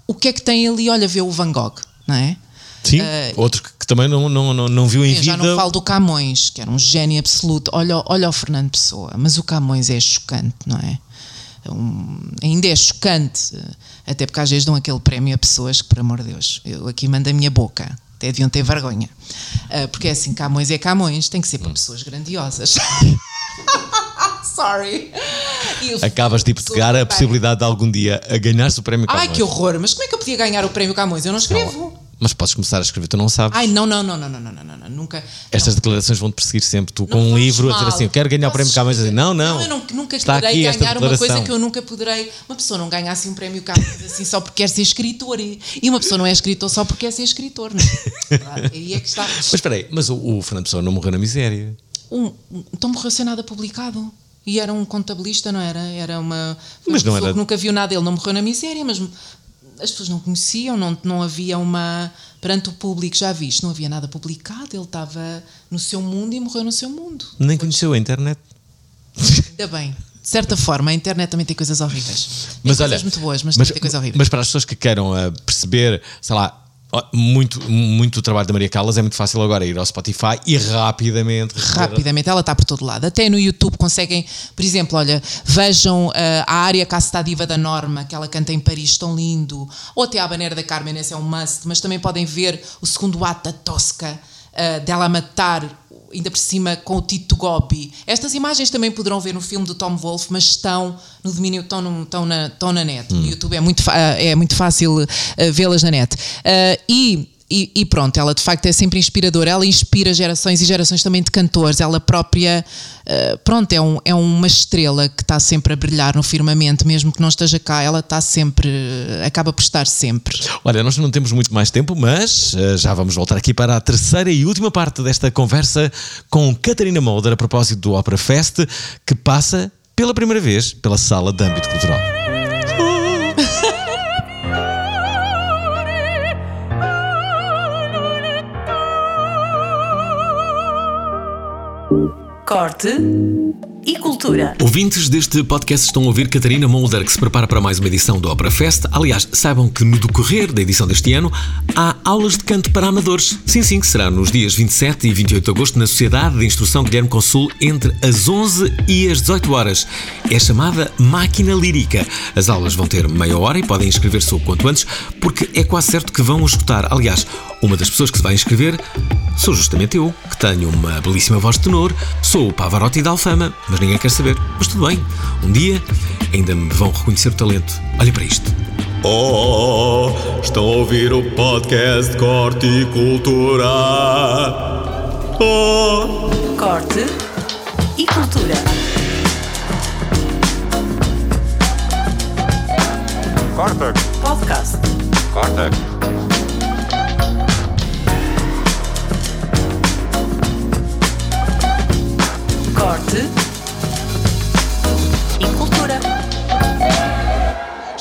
o que é que tem ali. Olha, vê o Van Gogh, não é? Sim, Eh, outro que, que também não, não, não, não viu em Eu vida. já não falo do Camões, que era um gênio absoluto. Olha, olha o Fernando Pessoa, mas o Camões é chocante, não é? Um- ainda é chocante, até porque às vezes dão aquele prémio a pessoas que, por amor de Deus, eu aqui mando a minha boca, até deviam ter vergonha. Ah, porque é assim, Camões é Camões, tem que ser para pessoas grandiosas. Sorry. E o Acabas de hipotecar a possibilidade de algum dia a ganhar-se o prémio Ai, Camões. que horror, mas como é que eu podia ganhar o prémio Camões? Eu não escrevo. Mas podes começar a escrever, tu não sabes. Ai, não, não, não, não, não, não, não, não, não, nunca. Estas não. declarações vão-te perseguir sempre. Tu, com Não um faz livro, a dizer mal. assim: Eu quero ganhar o prémio Posso Camões. A dizer, escrever? não, não. eu nunca, Está esta ganhar uma coisa que eu nunca poderei. Uma pessoa não ganha assim um prémio Camões assim só porque quer ser escritor. E e uma pessoa não é escritor só porque quer ser escritor, não é? Claro, Aí é que está. Mas espera aí, mas o, o Fernando Pessoa não morreu na miséria. Um, um- então morreu sem nada publicado. E era um contabilista, não era? Era uma. Mas uma não era- nunca viu nada. Ele não morreu na miséria, mas as pessoas não conheciam, não, não havia uma. Perante o público, já viste, não havia nada publicado, ele estava no seu mundo e morreu no seu mundo. Nem conheceu a internet. Ainda bem. De certa forma, a internet também tem coisas horríveis. Tem Mas coisas olha, muito boas, mas, mas, tem coisas horríveis. mas para as pessoas que queiram ah, perceber, sei lá, muito, muito trabalho da Maria Callas, é muito fácil agora ir ao Spotify e rapidamente Rapidamente, ela está por todo lado. Até no YouTube conseguem, por exemplo, olha, vejam eh, a área Casta Diva da Norma, que ela canta em Paris, tão lindo. Ou até a Habanera da Carmen, esse é um must. Mas também podem ver o segundo ato da Tosca, eh, dela matar, ainda por cima com o Tito Gobi. Estas imagens também poderão ver no filme do Tom Wolfe, mas estão no domínio, estão, no- estão na, estão na net. No YouTube é muito, é muito fácil eh, vê-las na net. Eh, e e, e pronto, ela de facto é sempre inspiradora. Ela inspira gerações e gerações também de cantores. Ela própria, eh, pronto, é, um- é uma estrela que está sempre a brilhar no firmamento, mesmo que não esteja cá. Ela está sempre, acaba por estar sempre. Olha, nós não temos muito mais tempo, mas eh, já vamos voltar aqui para a terceira e última parte desta conversa com Catarina Molder a propósito do Opera Fest, que passa pela primeira vez pela sala de âmbito cultural. Corte e cultura. Ouvintes deste podcast estão a ouvir Catarina Molder, que se prepara para mais uma edição do Opera Fest. Aliás, saibam que no decorrer da edição deste ano há aulas de canto para amadores. Sim, sim, que será nos dias 27 e 28 de agosto na Sociedade de Instrução Guilherme Consul entre as 11 e as 18 horas. É chamada Máquina Lírica. As aulas vão ter meia hora e podem inscrever-se o quanto antes, porque é quase certo que vão esgotar. Aliás, uma das pessoas que se vai inscrever sou justamente eu, que tenho uma belíssima voz de tenor, sou o Pavarotti da Alfama, mas ninguém quer saber. Mas tudo bem, um dia ainda me vão reconhecer o talento. Olha para isto. Oh, estão a ouvir o podcast Corte e Cultura. Oh. Corte e cultura. Corta, Podcast. corta. Corte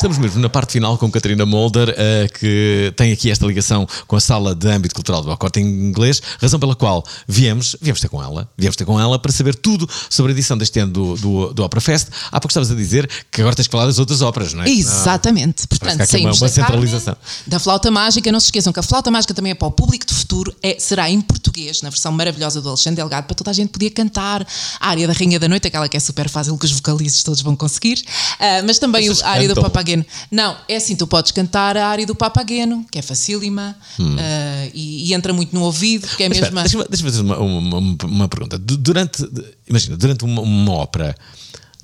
Estamos mesmo na parte final com Catarina Molder, eh, que tem aqui esta ligação com a sala de âmbito cultural do Acorte em Inglês, razão pela qual viemos, viemos ter com ela, viemos ter com ela para saber tudo sobre a edição deste ano do, do, do Opera Fest. Há pouco estavas a dizer que agora tens que falar das outras óperas, não é? Exatamente. Portanto, aqui uma- saímos uma da Carmen, centralização. da flauta mágica. Não se esqueçam que a flauta mágica também é para o público do futuro. É, será em português, na versão maravilhosa do Alexandre Delgado, para toda a gente poder cantar a área da Rainha da Noite, aquela que é super fácil, que os vocalizes todos vão conseguir. Ah, mas também Vocês a área do cantam? Papageno. Não, é assim, tu podes cantar a área do Papageno, que é facílima Hum. ah, e, e entra muito no ouvido, que é Mas mesmo. Deixa-me deixa fazer uma, uma, uma pergunta. Du- Durante, imagina, durante uma, uma ópera,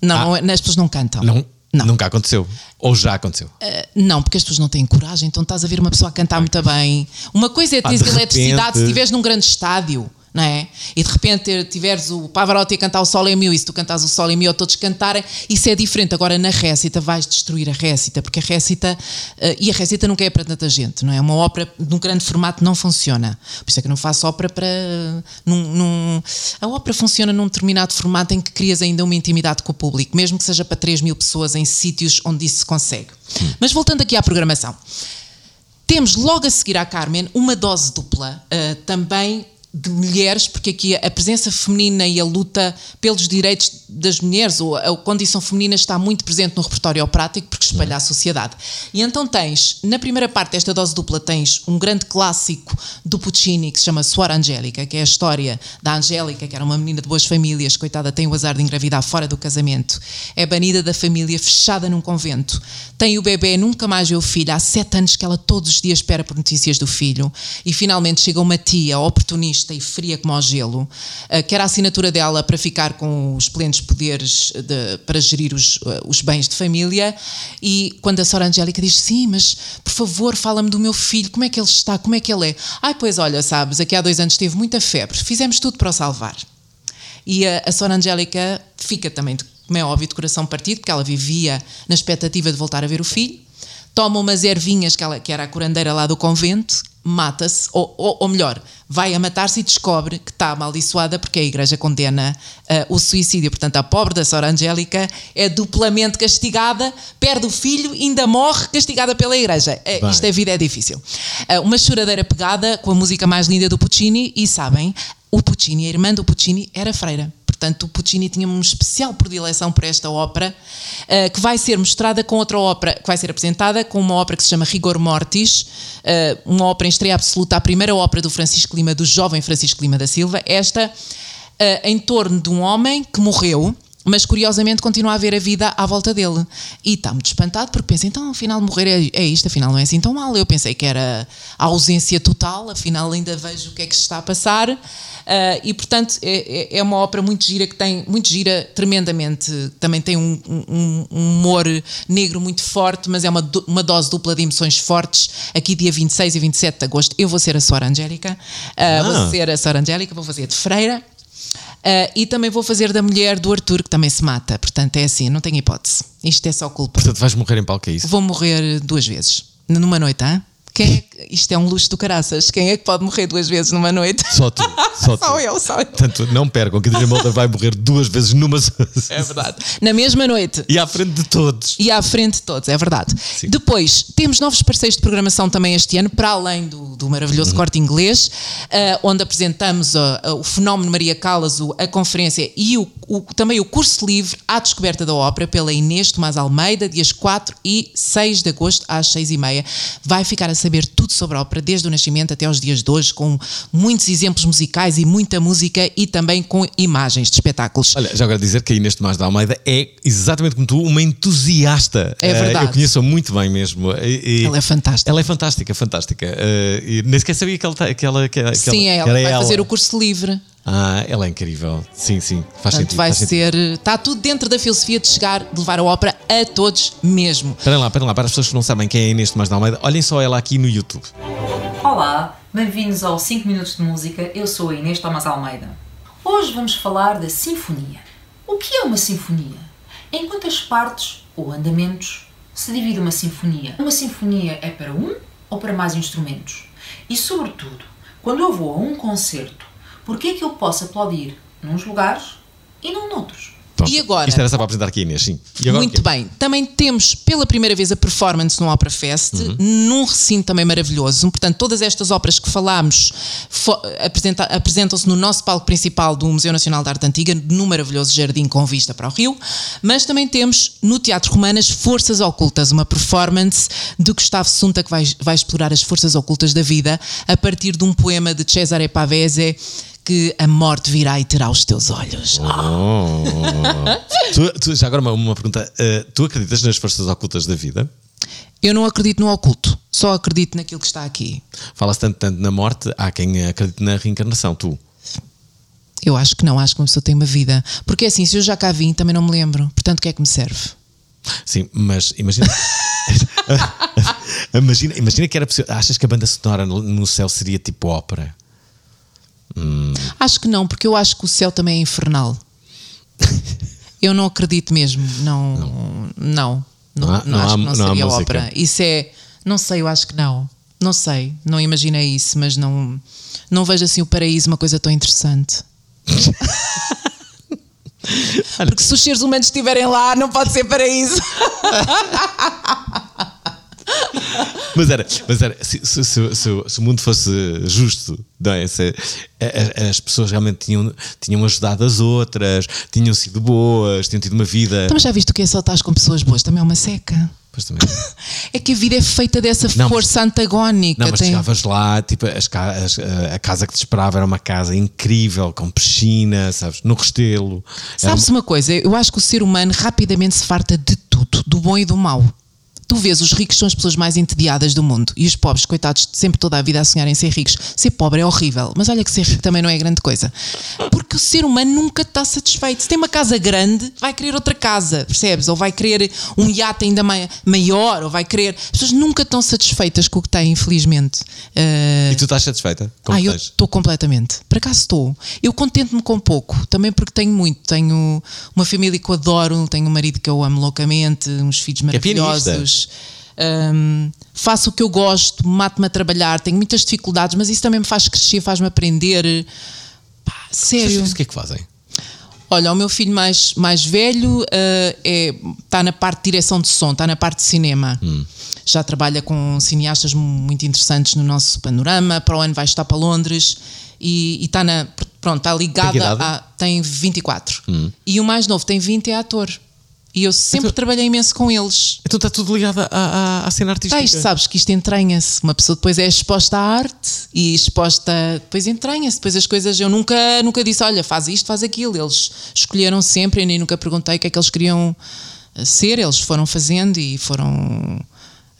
Não, Ah. não é- as pessoas não cantam. não, Não. nunca aconteceu? Ou já aconteceu? Uh, Não, porque as pessoas não têm coragem, então estás a ver uma pessoa a cantar muito bem. Uma coisa é Ah, teres de eletricidade repente- se estiveres num grande estádio, não é? E de repente tiveres o Pavarotti a cantar o Sol em Mil e se tu cantares o Sol em Mil ou todos cantarem, isso é diferente. Agora na récita vais destruir a récita, porque a récita, uh, e a récita nunca é para tanta gente, não é? Uma ópera num grande formato não funciona. Por isso é que não faço ópera para. num- num- a ópera funciona num determinado formato em que crias ainda uma intimidade com o público, mesmo que seja para 3 mil pessoas em sítios onde isso se consegue. Mas voltando aqui à programação. Temos logo a seguir à Carmen uma dose dupla, ah, também de mulheres, porque aqui a presença feminina e a luta pelos direitos das mulheres, ou a, condição feminina está muito presente no repertório operático, porque espalha a sociedade. E então tens, na primeira parte desta dose dupla, tens um grande clássico do Puccini, que se chama Suor Angélica, que é a história da Angélica, que era uma menina de boas famílias, coitada, tem o azar de engravidar fora do casamento, é banida da família, fechada num convento, tem o bebê, nunca mais vê o filho, há sete anos que ela todos os dias espera por notícias do filho, e finalmente chega uma tia oportunista e fria como ao gelo, eh, que era a assinatura dela para ficar com os plenos poderes de- para gerir os, eh, os bens de família, e quando a Sora Angélica diz, sim, mas por favor fala-me do meu filho, como é que ele está, como é que ele é? Ai, pois olha, sabes, aqui há dois anos teve muita febre, fizemos tudo para o salvar. E a, a Sora Angélica fica também, como é óbvio, de coração partido, porque ela vivia na expectativa de voltar a ver o filho. Toma umas ervinhas, que, ela, que era a curandeira lá do convento, mata-se, ou, ou, ou melhor, vai a matar-se e descobre que está amaldiçoada porque a igreja condena ah, o suicídio. Portanto, a pobre da Sora Angélica é duplamente castigada, perde o filho e ainda morre castigada pela igreja. Bem. isto é vida, é difícil. Ah, uma choradeira pegada com a música mais linda do Puccini e sabem, o Puccini, a irmã do Puccini, era freira. Portanto, o Puccini tinha uma especial predileção por esta ópera, eh, que vai ser mostrada com outra ópera, que vai ser apresentada com uma ópera que se chama Rigor Mortis, eh, uma ópera em estreia absoluta, a primeira ópera do Francisco Lima, do jovem Francisco Lima da Silva. Esta eh, em torno de um homem que morreu, mas curiosamente continua a ver a vida à volta dele. E está muito espantado porque pensa, então afinal morrer é, é isto, afinal não é assim tão mal. Eu pensei que era a ausência total, afinal ainda vejo o que é que se está a passar. Ah, e portanto é, é- é uma ópera muito gira que tem, muito gira tremendamente, também tem um, um- um humor negro muito forte, mas é uma, do- uma dose dupla de emoções fortes. Aqui dia 26 e 27 de agosto eu vou ser a Sora Angélica, Ah, Ah. vou ser a Sora Angélica, vou fazer de freira. Ah, e também vou fazer da mulher do Arthur, que também se mata. Portanto, é assim, não tenho hipótese. Isto é só culpa. Portanto, vais morrer em palco, é isso? Vou morrer duas vezes. Numa noite, hã? Quem é isto é um luxo do caraças. Quem é que pode morrer duas vezes numa noite? Só tu. Só, tu. Só eu, só eu. Portanto, não percam, que a Catarina Molder vai morrer duas vezes numa só. É verdade. Na mesma noite. E à frente de todos. E à frente de todos, é verdade. Depois, temos novos parceiros de programação também este ano, para além do, do maravilhoso corte inglês, ah, onde apresentamos ah, ah, o Fenómeno Maria Callas, a conferência e o, o- também o curso livre à descoberta da ópera pela Inês Tomás Almeida, dias 4 e 6 de agosto às 6 e meia. Vai ficar a saber tudo sobre a ópera, desde o nascimento até aos dias de hoje, com muitos exemplos musicais e muita música e também com imagens de espetáculos. Olha, já agora dizer que a Inês Tomás da Almeida é exatamente como tu, uma entusiasta. É Eh, verdade. eu conheço-a muito bem mesmo. E- e- Ela é fantástica. Ela é fantástica, fantástica. Eh, e nem sequer sabia que ela, que ela, que ela, Sim, é que ela era vai ela. fazer o curso livre. Ah, ela é incrível. Sim, sim. Faz Portanto, sentido. vai faz sentido. ser. Está tudo dentro da filosofia de chegar, de levar a ópera a todos mesmo. Esperem lá, esperem lá, para as pessoas que não sabem quem é a Inês Tomás da Almeida, olhem só ela aqui no YouTube. Olá, bem-vindos ao 5 Minutos de Música. Eu sou a Inês Tomás Almeida. Hoje vamos falar da sinfonia. O que é uma sinfonia? Em quantas partes ou andamentos se divide uma sinfonia? Uma sinfonia é para um ou para mais instrumentos? E, sobretudo, quando eu vou a um concerto, por que é que eu posso aplaudir nos lugares e não noutros? Pronto. E agora? Isto era só para apresentar aqui Inês, sim. E Muito bem. Também temos pela primeira vez a performance no Opera Fest, Uhum. num recinto também maravilhoso. Portanto, todas estas óperas que falámos apresentam-se no nosso palco principal do Museu Nacional de Arte Antiga, no maravilhoso jardim com vista para o Rio. Mas também temos no Teatro Romanas Forças Ocultas, uma performance de Gustavo Sunta que vai, vai explorar as forças ocultas da vida a partir de um poema de Cesare Pavese que a morte virá e terá os teus olhos. Oh. tu, tu- já agora uma, uma pergunta. Eh, tu acreditas nas forças ocultas da vida? Eu não acredito no oculto, só acredito naquilo que está aqui. Fala-se tanto, tanto na morte, há quem acredite na reencarnação. Tu? Eu acho que não, acho que uma pessoa tem uma vida. Porque é assim, se eu já cá vim, também não me lembro. Portanto, o que é que me serve? Sim, mas imagina. imagina, imagina que era possível. Achas que a banda sonora no, no céu seria tipo ópera? Acho que não, porque eu acho que o céu também é infernal. Eu não acredito mesmo, não. Não. Não, Não há- não não acho há- que não não seria ópera. Isso é. Não sei, eu acho que não. Não sei, não imaginei isso, mas não, não vejo assim o paraíso uma coisa tão interessante. Porque se os seres humanos estiverem lá, não pode ser paraíso. Mas era, mas era se, se- se- se- o mundo fosse justo, não é? Se- a- a- as pessoas realmente tinham, tinham ajudado as outras, tinham sido boas, tinham tido uma vida. Então, mas já viste o que é só estás com pessoas boas? Também é uma seca. Pois também. É que a vida é feita dessa Não, mas- força antagónica. Não, mas tem- chegavas lá, tipo, as as- a casa que te esperava era uma casa incrível, com piscina, sabes, no Restelo. Sabes uma coisa? Eu acho que o ser humano rapidamente se farta de tudo, do bom e do mau. Tu vês, os ricos são as pessoas mais entediadas do mundo e os pobres, coitados, sempre toda a vida a sonharem ser ricos. Ser pobre é horrível, mas olha que ser rico também não é grande coisa. Porque o ser humano nunca está satisfeito. Se tem uma casa grande, vai querer outra casa, percebes? Ou vai querer um iate ainda mai- maior, ou vai querer. As pessoas nunca estão satisfeitas com o que têm, infelizmente. Ah, E tu estás satisfeita? Como ah, eu estou completamente. Por acaso estou. Eu contento-me com pouco, também porque tenho muito. Tenho uma família que eu adoro, tenho um marido que eu amo loucamente, uns filhos é pianista. Ahm, faço o que eu gosto, mato-me a trabalhar, tenho muitas dificuldades, mas isso também me faz crescer, faz-me aprender. Pá, sério. o que é que fazem? Olha, o meu filho mais, mais velho está na parte de direção de som, está na parte de cinema. Já trabalha com cineastas muito interessantes no nosso panorama. Para o ano vai estar para Londres e e está na. Pronto, está ligada Tem a. Tem 24. E o mais novo tem 20 é ator. E eu sempre Então- trabalhei imenso com eles. Então está tudo ligado à, à, à cena artística. Tá, isto, sabes que isto entranha-se. Uma pessoa depois é exposta à arte e exposta. Depois entranha-se. Depois as coisas. Eu nunca, nunca disse, olha, faz isto, faz aquilo. Eles escolheram sempre e nem nunca perguntei o que é que eles queriam eh, ser. Eles foram fazendo e foram.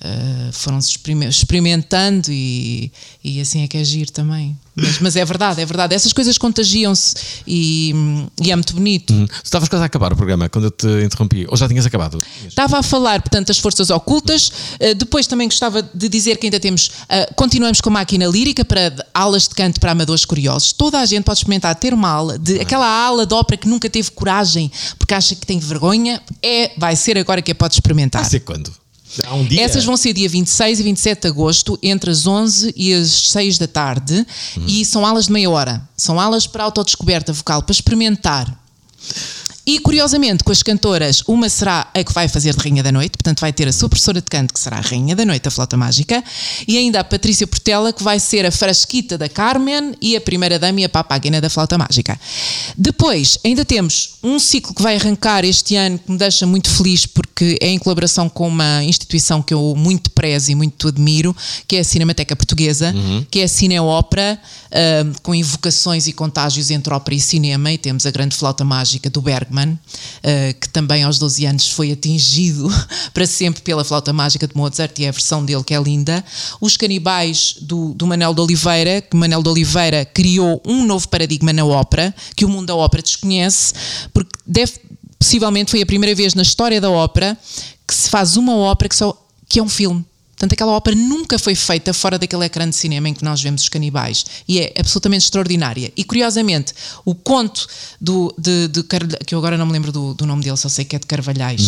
Eh, foram se experime- experimentando e, e assim é que é giro também. Mas, mas é verdade, é verdade. Essas coisas contagiam-se e, e é muito bonito. Hum. Tu estavas quase a acabar o programa quando eu te interrompi. Ou já tinhas acabado? Estava a falar, portanto, das forças ocultas. Uh, depois também gostava de dizer que ainda temos, uh, continuamos com a máquina lírica para aulas de canto para amadores curiosos. Toda a gente pode experimentar ter uma aula, de, aquela aula de ópera que nunca teve coragem porque acha que tem vergonha, é, vai ser agora que a pode experimentar. Vai ser quando? Um. Essas vão ser dia 26 e 27 de agosto, entre as 11 e as 6 da tarde, e são aulas de meia hora. São aulas para autodescoberta vocal, para experimentar. E curiosamente, com as cantoras, uma será a que vai fazer de Rainha da Noite, portanto, vai ter a sua professora de canto, que será a Rainha da Noite, a Flauta Mágica, e ainda a Patrícia Portela, que vai ser a Frasquita da Carmen e a Primeira Dama e a Papáguina da Flauta Mágica. Depois, ainda temos um ciclo que vai arrancar este ano, que me deixa muito feliz, porque é em colaboração com uma instituição que eu muito prezo e muito admiro, que é a Cinemateca Portuguesa, que é a Cineópera, ah, com invocações e contágios entre ópera e cinema, e temos a grande flauta mágica do Bergman, ah, que também aos 12 anos foi atingido para sempre pela flauta mágica de Mozart, e é a versão dele que é linda. Os canibais do, do Manel de Oliveira, que Manel de Oliveira criou um novo paradigma na ópera, que o mundo da ópera desconhece, porque deve, possivelmente foi a primeira vez na história da ópera que se faz uma ópera que, só, que é um filme. Portanto, aquela ópera nunca foi feita fora daquele ecrã de cinema em que nós vemos os canibais. E é absolutamente extraordinária. E curiosamente, o conto do, de, de que eu agora não me lembro do, do nome dele, só sei que é de Carvalhais,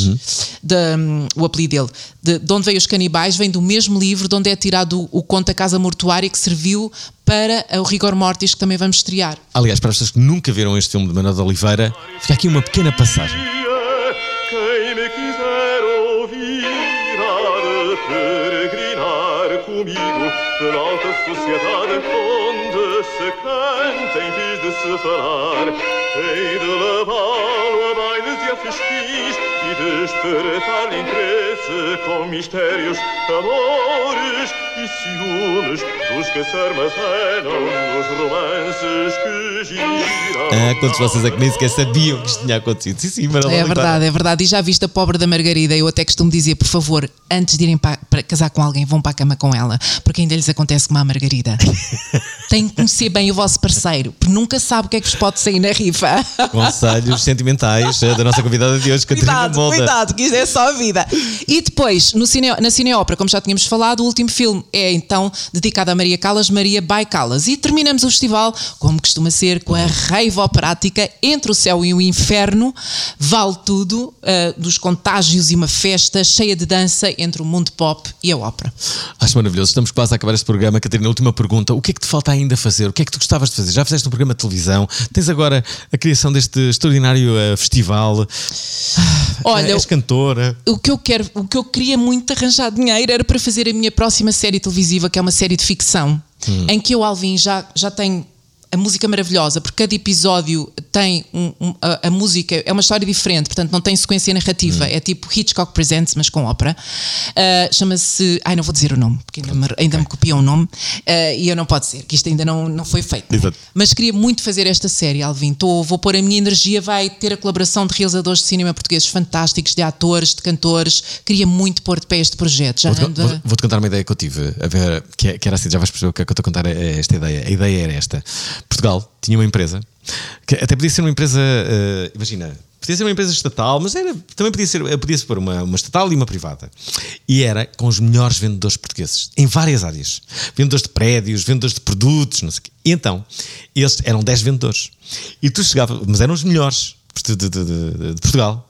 de, hum, o apelido dele, de, de onde veio os canibais, vem do mesmo livro de onde é tirado o, o conto A Casa Mortuária que serviu para o Rigor Mortis, que também vamos estrear. Aliás, para as pessoas que nunca viram este filme de Manuel de Oliveira, fica aqui uma pequena passagem. Comigo pela alta sociedade onde se canta em vez de se falar. Hei de levá-lo a bailes e a festins e despertar-lhe interesse com mistérios, amores e ciúmes dos que se armazenam nos romances que giram. Ah, quantos de vocês é que nem sequer sabiam que isto tinha acontecido? Sim, sim, Manuel de É verdade, é verdade. E já viste a pobre da Margarida? Eu até costumo dizer, por favor, antes de irem para, para casar com alguém, vão para a cama com ela, porque ainda lhes acontece como à Margarida. Têm que conhecer bem o vosso parceiro, porque nunca sabe o que é que vos pode sair na rifa. Conselhos sentimentais eh, da nossa convidada de hoje, Catarina Cuidado, Molda. cuidado, que isto é só a vida. E depois, no cine, na Cineópera, como já tínhamos falado, o último filme é então dedicado a Maria Callas, Maria by Callas. E terminamos o festival, como costuma ser, com a raiva operática Entre o Céu e o Inferno. Vale tudo, ah, dos contágios e uma festa cheia de dança entre o mundo pop e a ópera. Acho maravilhoso. Estamos quase a acabar este programa. Catarina, última pergunta. O que é que te falta ainda fazer? O que é que tu gostavas de fazer? Já fizeste um programa de televisão? Tens agora a criação deste extraordinário eh, festival? Olha, És cantora? o que eu quero, o que eu queria muito arranjar dinheiro era para fazer a minha próxima série televisiva, que é uma série de ficção, em que eu, Alvin, já, já tenho a música maravilhosa, porque cada episódio tem um- um- a, a música, é uma história diferente, portanto não tem sequência narrativa, é tipo Hitchcock Presents, mas com ópera. Ah, Chama-se. Ai, não vou dizer o nome, porque ainda me, ainda me copiam o nome, ah, e eu não pode ser, que isto ainda não, não foi feito. não é? Mas queria muito fazer esta série, Alvin. Tô, vou pôr a minha energia, vai ter a colaboração de realizadores de cinema portugueses fantásticos, de atores, de cantores. Queria muito pôr de pé este projeto. Já Vou-te ando vou- contar uma ideia que eu tive, a ver, que, é- que era assim, já vais perceber o que é que eu estou a contar é esta ideia. A ideia era esta. Portugal tinha uma empresa, que até podia ser uma empresa, eh, imagina, podia ser uma empresa estatal, mas era, também podia ser, eh, podia ser uma, uma estatal e uma privada. E era com os melhores vendedores portugueses, em várias áreas. Vendedores de prédios, vendedores de produtos, não sei o quê. E então, eles eram 10 vendedores. E tu chegavas, mas eram os melhores de, de- de- de- Portugal.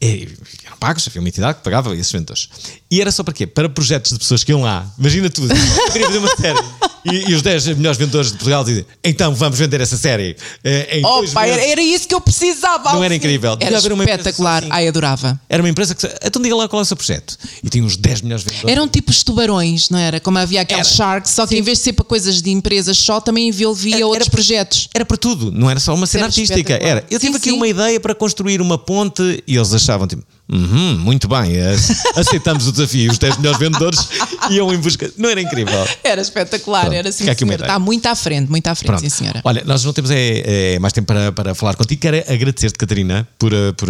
E, eram pagos, havia uma entidade que pagava esses vendedores. E era só para quê? Para projetos de pessoas que iam lá. Imagina tu, eu queria fazer uma série. E, e os 10 melhores vendedores de Portugal dizem: então vamos vender essa série. eh, em dois Opa, era, meses." era isso que eu precisava. Não era incrível? Era empresa espetacular. assim. Ai, adorava. Era uma empresa que. Então diga lá qual é o seu projeto. E tinha uns 10 melhores vendedores. Eram tipo os tubarões, não era? Como havia aqueles Era. sharks, só que em vez de ser para coisas de empresas só, também envolvia Era- outros era- projetos. Era para tudo, não era só uma cena Era artística. Era. Eu tive Sim, aqui sim. uma ideia para construir uma ponte e eles achavam tipo. "Uhum, muito bem, eh, aceitamos o desafio. Os 10 melhores vendedores iam em busca. Não era incrível? Era espetacular, Pronto, era assim, uma senhora. Está muito à frente, muito à frente, Pronto. sim, senhora. Olha, nós não temos é, é, mais tempo para, para falar contigo. Quero agradecer-te, Catarina, por, por,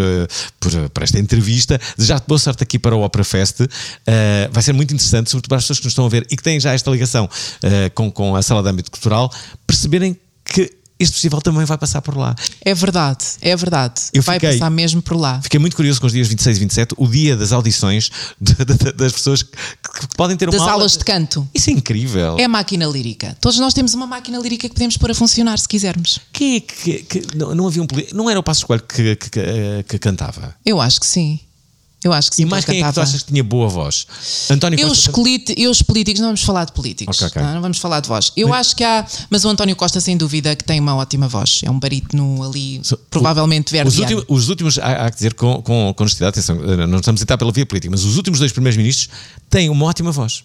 por, por esta entrevista. Desejar-te boa sorte aqui para o Opera Fest. Eh, vai ser muito interessante, sobretudo para as pessoas que nos estão a ver e que têm já esta ligação eh, com, com a sala de âmbito cultural, perceberem que este festival também vai passar por lá. É verdade, é verdade. Eu Vai fiquei- passar mesmo por lá. Fiquei muito curioso com os dias 26 e 27, o dia das audições de- de- das pessoas que, que podem ter uma Das aula aulas de canto. Isso é incrível. É a máquina lírica. Todos nós temos uma máquina lírica que podemos pôr a funcionar se quisermos. Quem é que, que- não, não havia um não era o Passo Coelho que, que, que, eh, que cantava? Eu acho que sim. Eu acho que sim. E mais que quem é que tu cantava. achas que tinha boa voz? António Eu, Costa. escolhi, eu os políticos, não vamos falar de políticos, Ok, ok. Não, não vamos falar de voz. Eu acho que há, mas o António Costa, sem dúvida, que tem uma ótima voz. É um barítono ali, So- provavelmente Os verdiano. últimos, os últimos, há, há que dizer com, com, com honestidade, atenção, eh, não estamos a entrar pela via política, mas os últimos dois primeiros ministros têm uma ótima voz.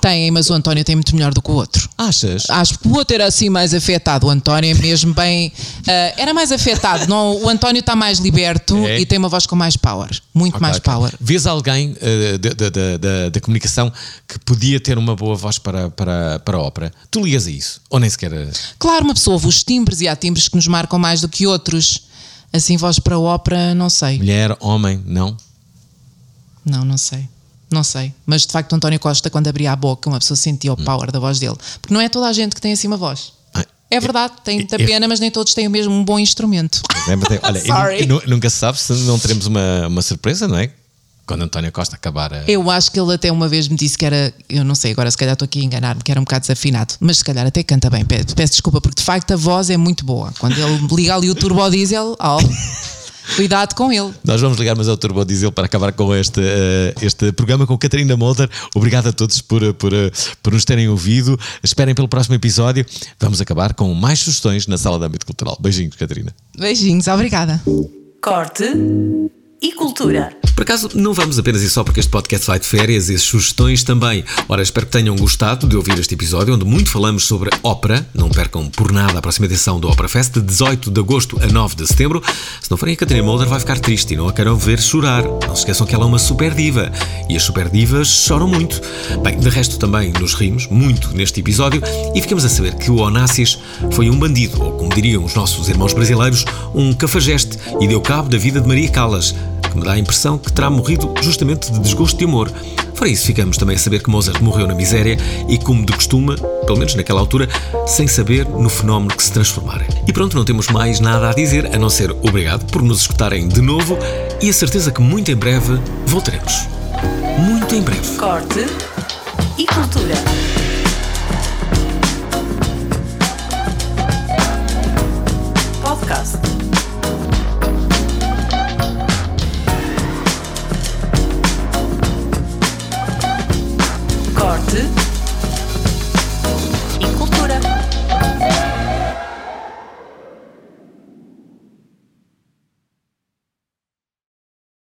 Tem, mas o António tem muito melhor do que o outro. Achas? Acho que o outro era assim mais afetado. O António é mesmo bem. ah, era mais afetado. Não, o António está mais liberto É? e tem uma voz com mais power. Muito Ok, mais ok. power. Vês alguém eh, da, da, da- da- da comunicação que podia ter uma boa voz para, para, para a ópera? Tu ligas a isso? Ou nem sequer. eh, Claro, uma pessoa ouve os timbres e há timbres que nos marcam mais do que outros. Assim, voz para a ópera, não sei. Mulher, homem, não? Não, não sei. Não sei. Mas de facto, António Costa, quando abria a boca, uma pessoa sentia o power da voz dele. Porque não é toda a gente que tem assim uma voz. Ah, É verdade, tem muita é- pena, mas nem todos têm o mesmo um bom instrumento. É, olha, e Sorry. e nu- nunca se sabe se não teremos uma, uma surpresa, não é? Quando António Costa acabar a. Eu acho que ele até uma vez me disse que era, eu não sei, agora se calhar estou aqui a enganar-me, que era um bocado desafinado, mas se calhar até canta bem. Pe- Peço, desculpa, porque de facto a voz é muito boa. Quando ele liga ali o turbo diesel, oh, cuidado com ele. Nós vamos ligar, mas ao Turbo Diesel para acabar com este, eh, este programa com Catarina Molder. Obrigado a todos por, eh, por, eh, por nos terem ouvido. Esperem pelo próximo episódio. Vamos acabar com mais sugestões na Sala de Âmbito Cultural. Beijinhos, Catarina. Beijinhos, obrigada. Corte e cultura. Por acaso, não vamos apenas ir só porque este podcast vai de férias e sugestões também. Ora, espero que tenham gostado de ouvir este episódio, onde muito falamos sobre ópera. Não percam por nada a próxima edição do Opera Fest, de 18 de agosto a 9 de setembro. Se não forem, a Catarina Mulder vai ficar triste e não a queiram ver chorar. Não se esqueçam que ela é uma super diva. E as super divas choram muito. Bem, de resto também nos rimos muito neste episódio e ficamos a saber que o Onassis foi um bandido, ou como diriam os nossos irmãos brasileiros, um cafajeste e deu cabo da vida de Maria Callas, me dá a impressão que terá morrido justamente de desgosto de amor. Fora isso, ficamos também a saber que Mozart morreu na miséria e, como de costume, pelo menos naquela altura, sem saber no fenómeno que se transformara. E pronto, não temos mais nada a dizer a não ser obrigado por nos escutarem de novo e a certeza que muito em breve voltaremos. Muito em breve. Corte e cultura.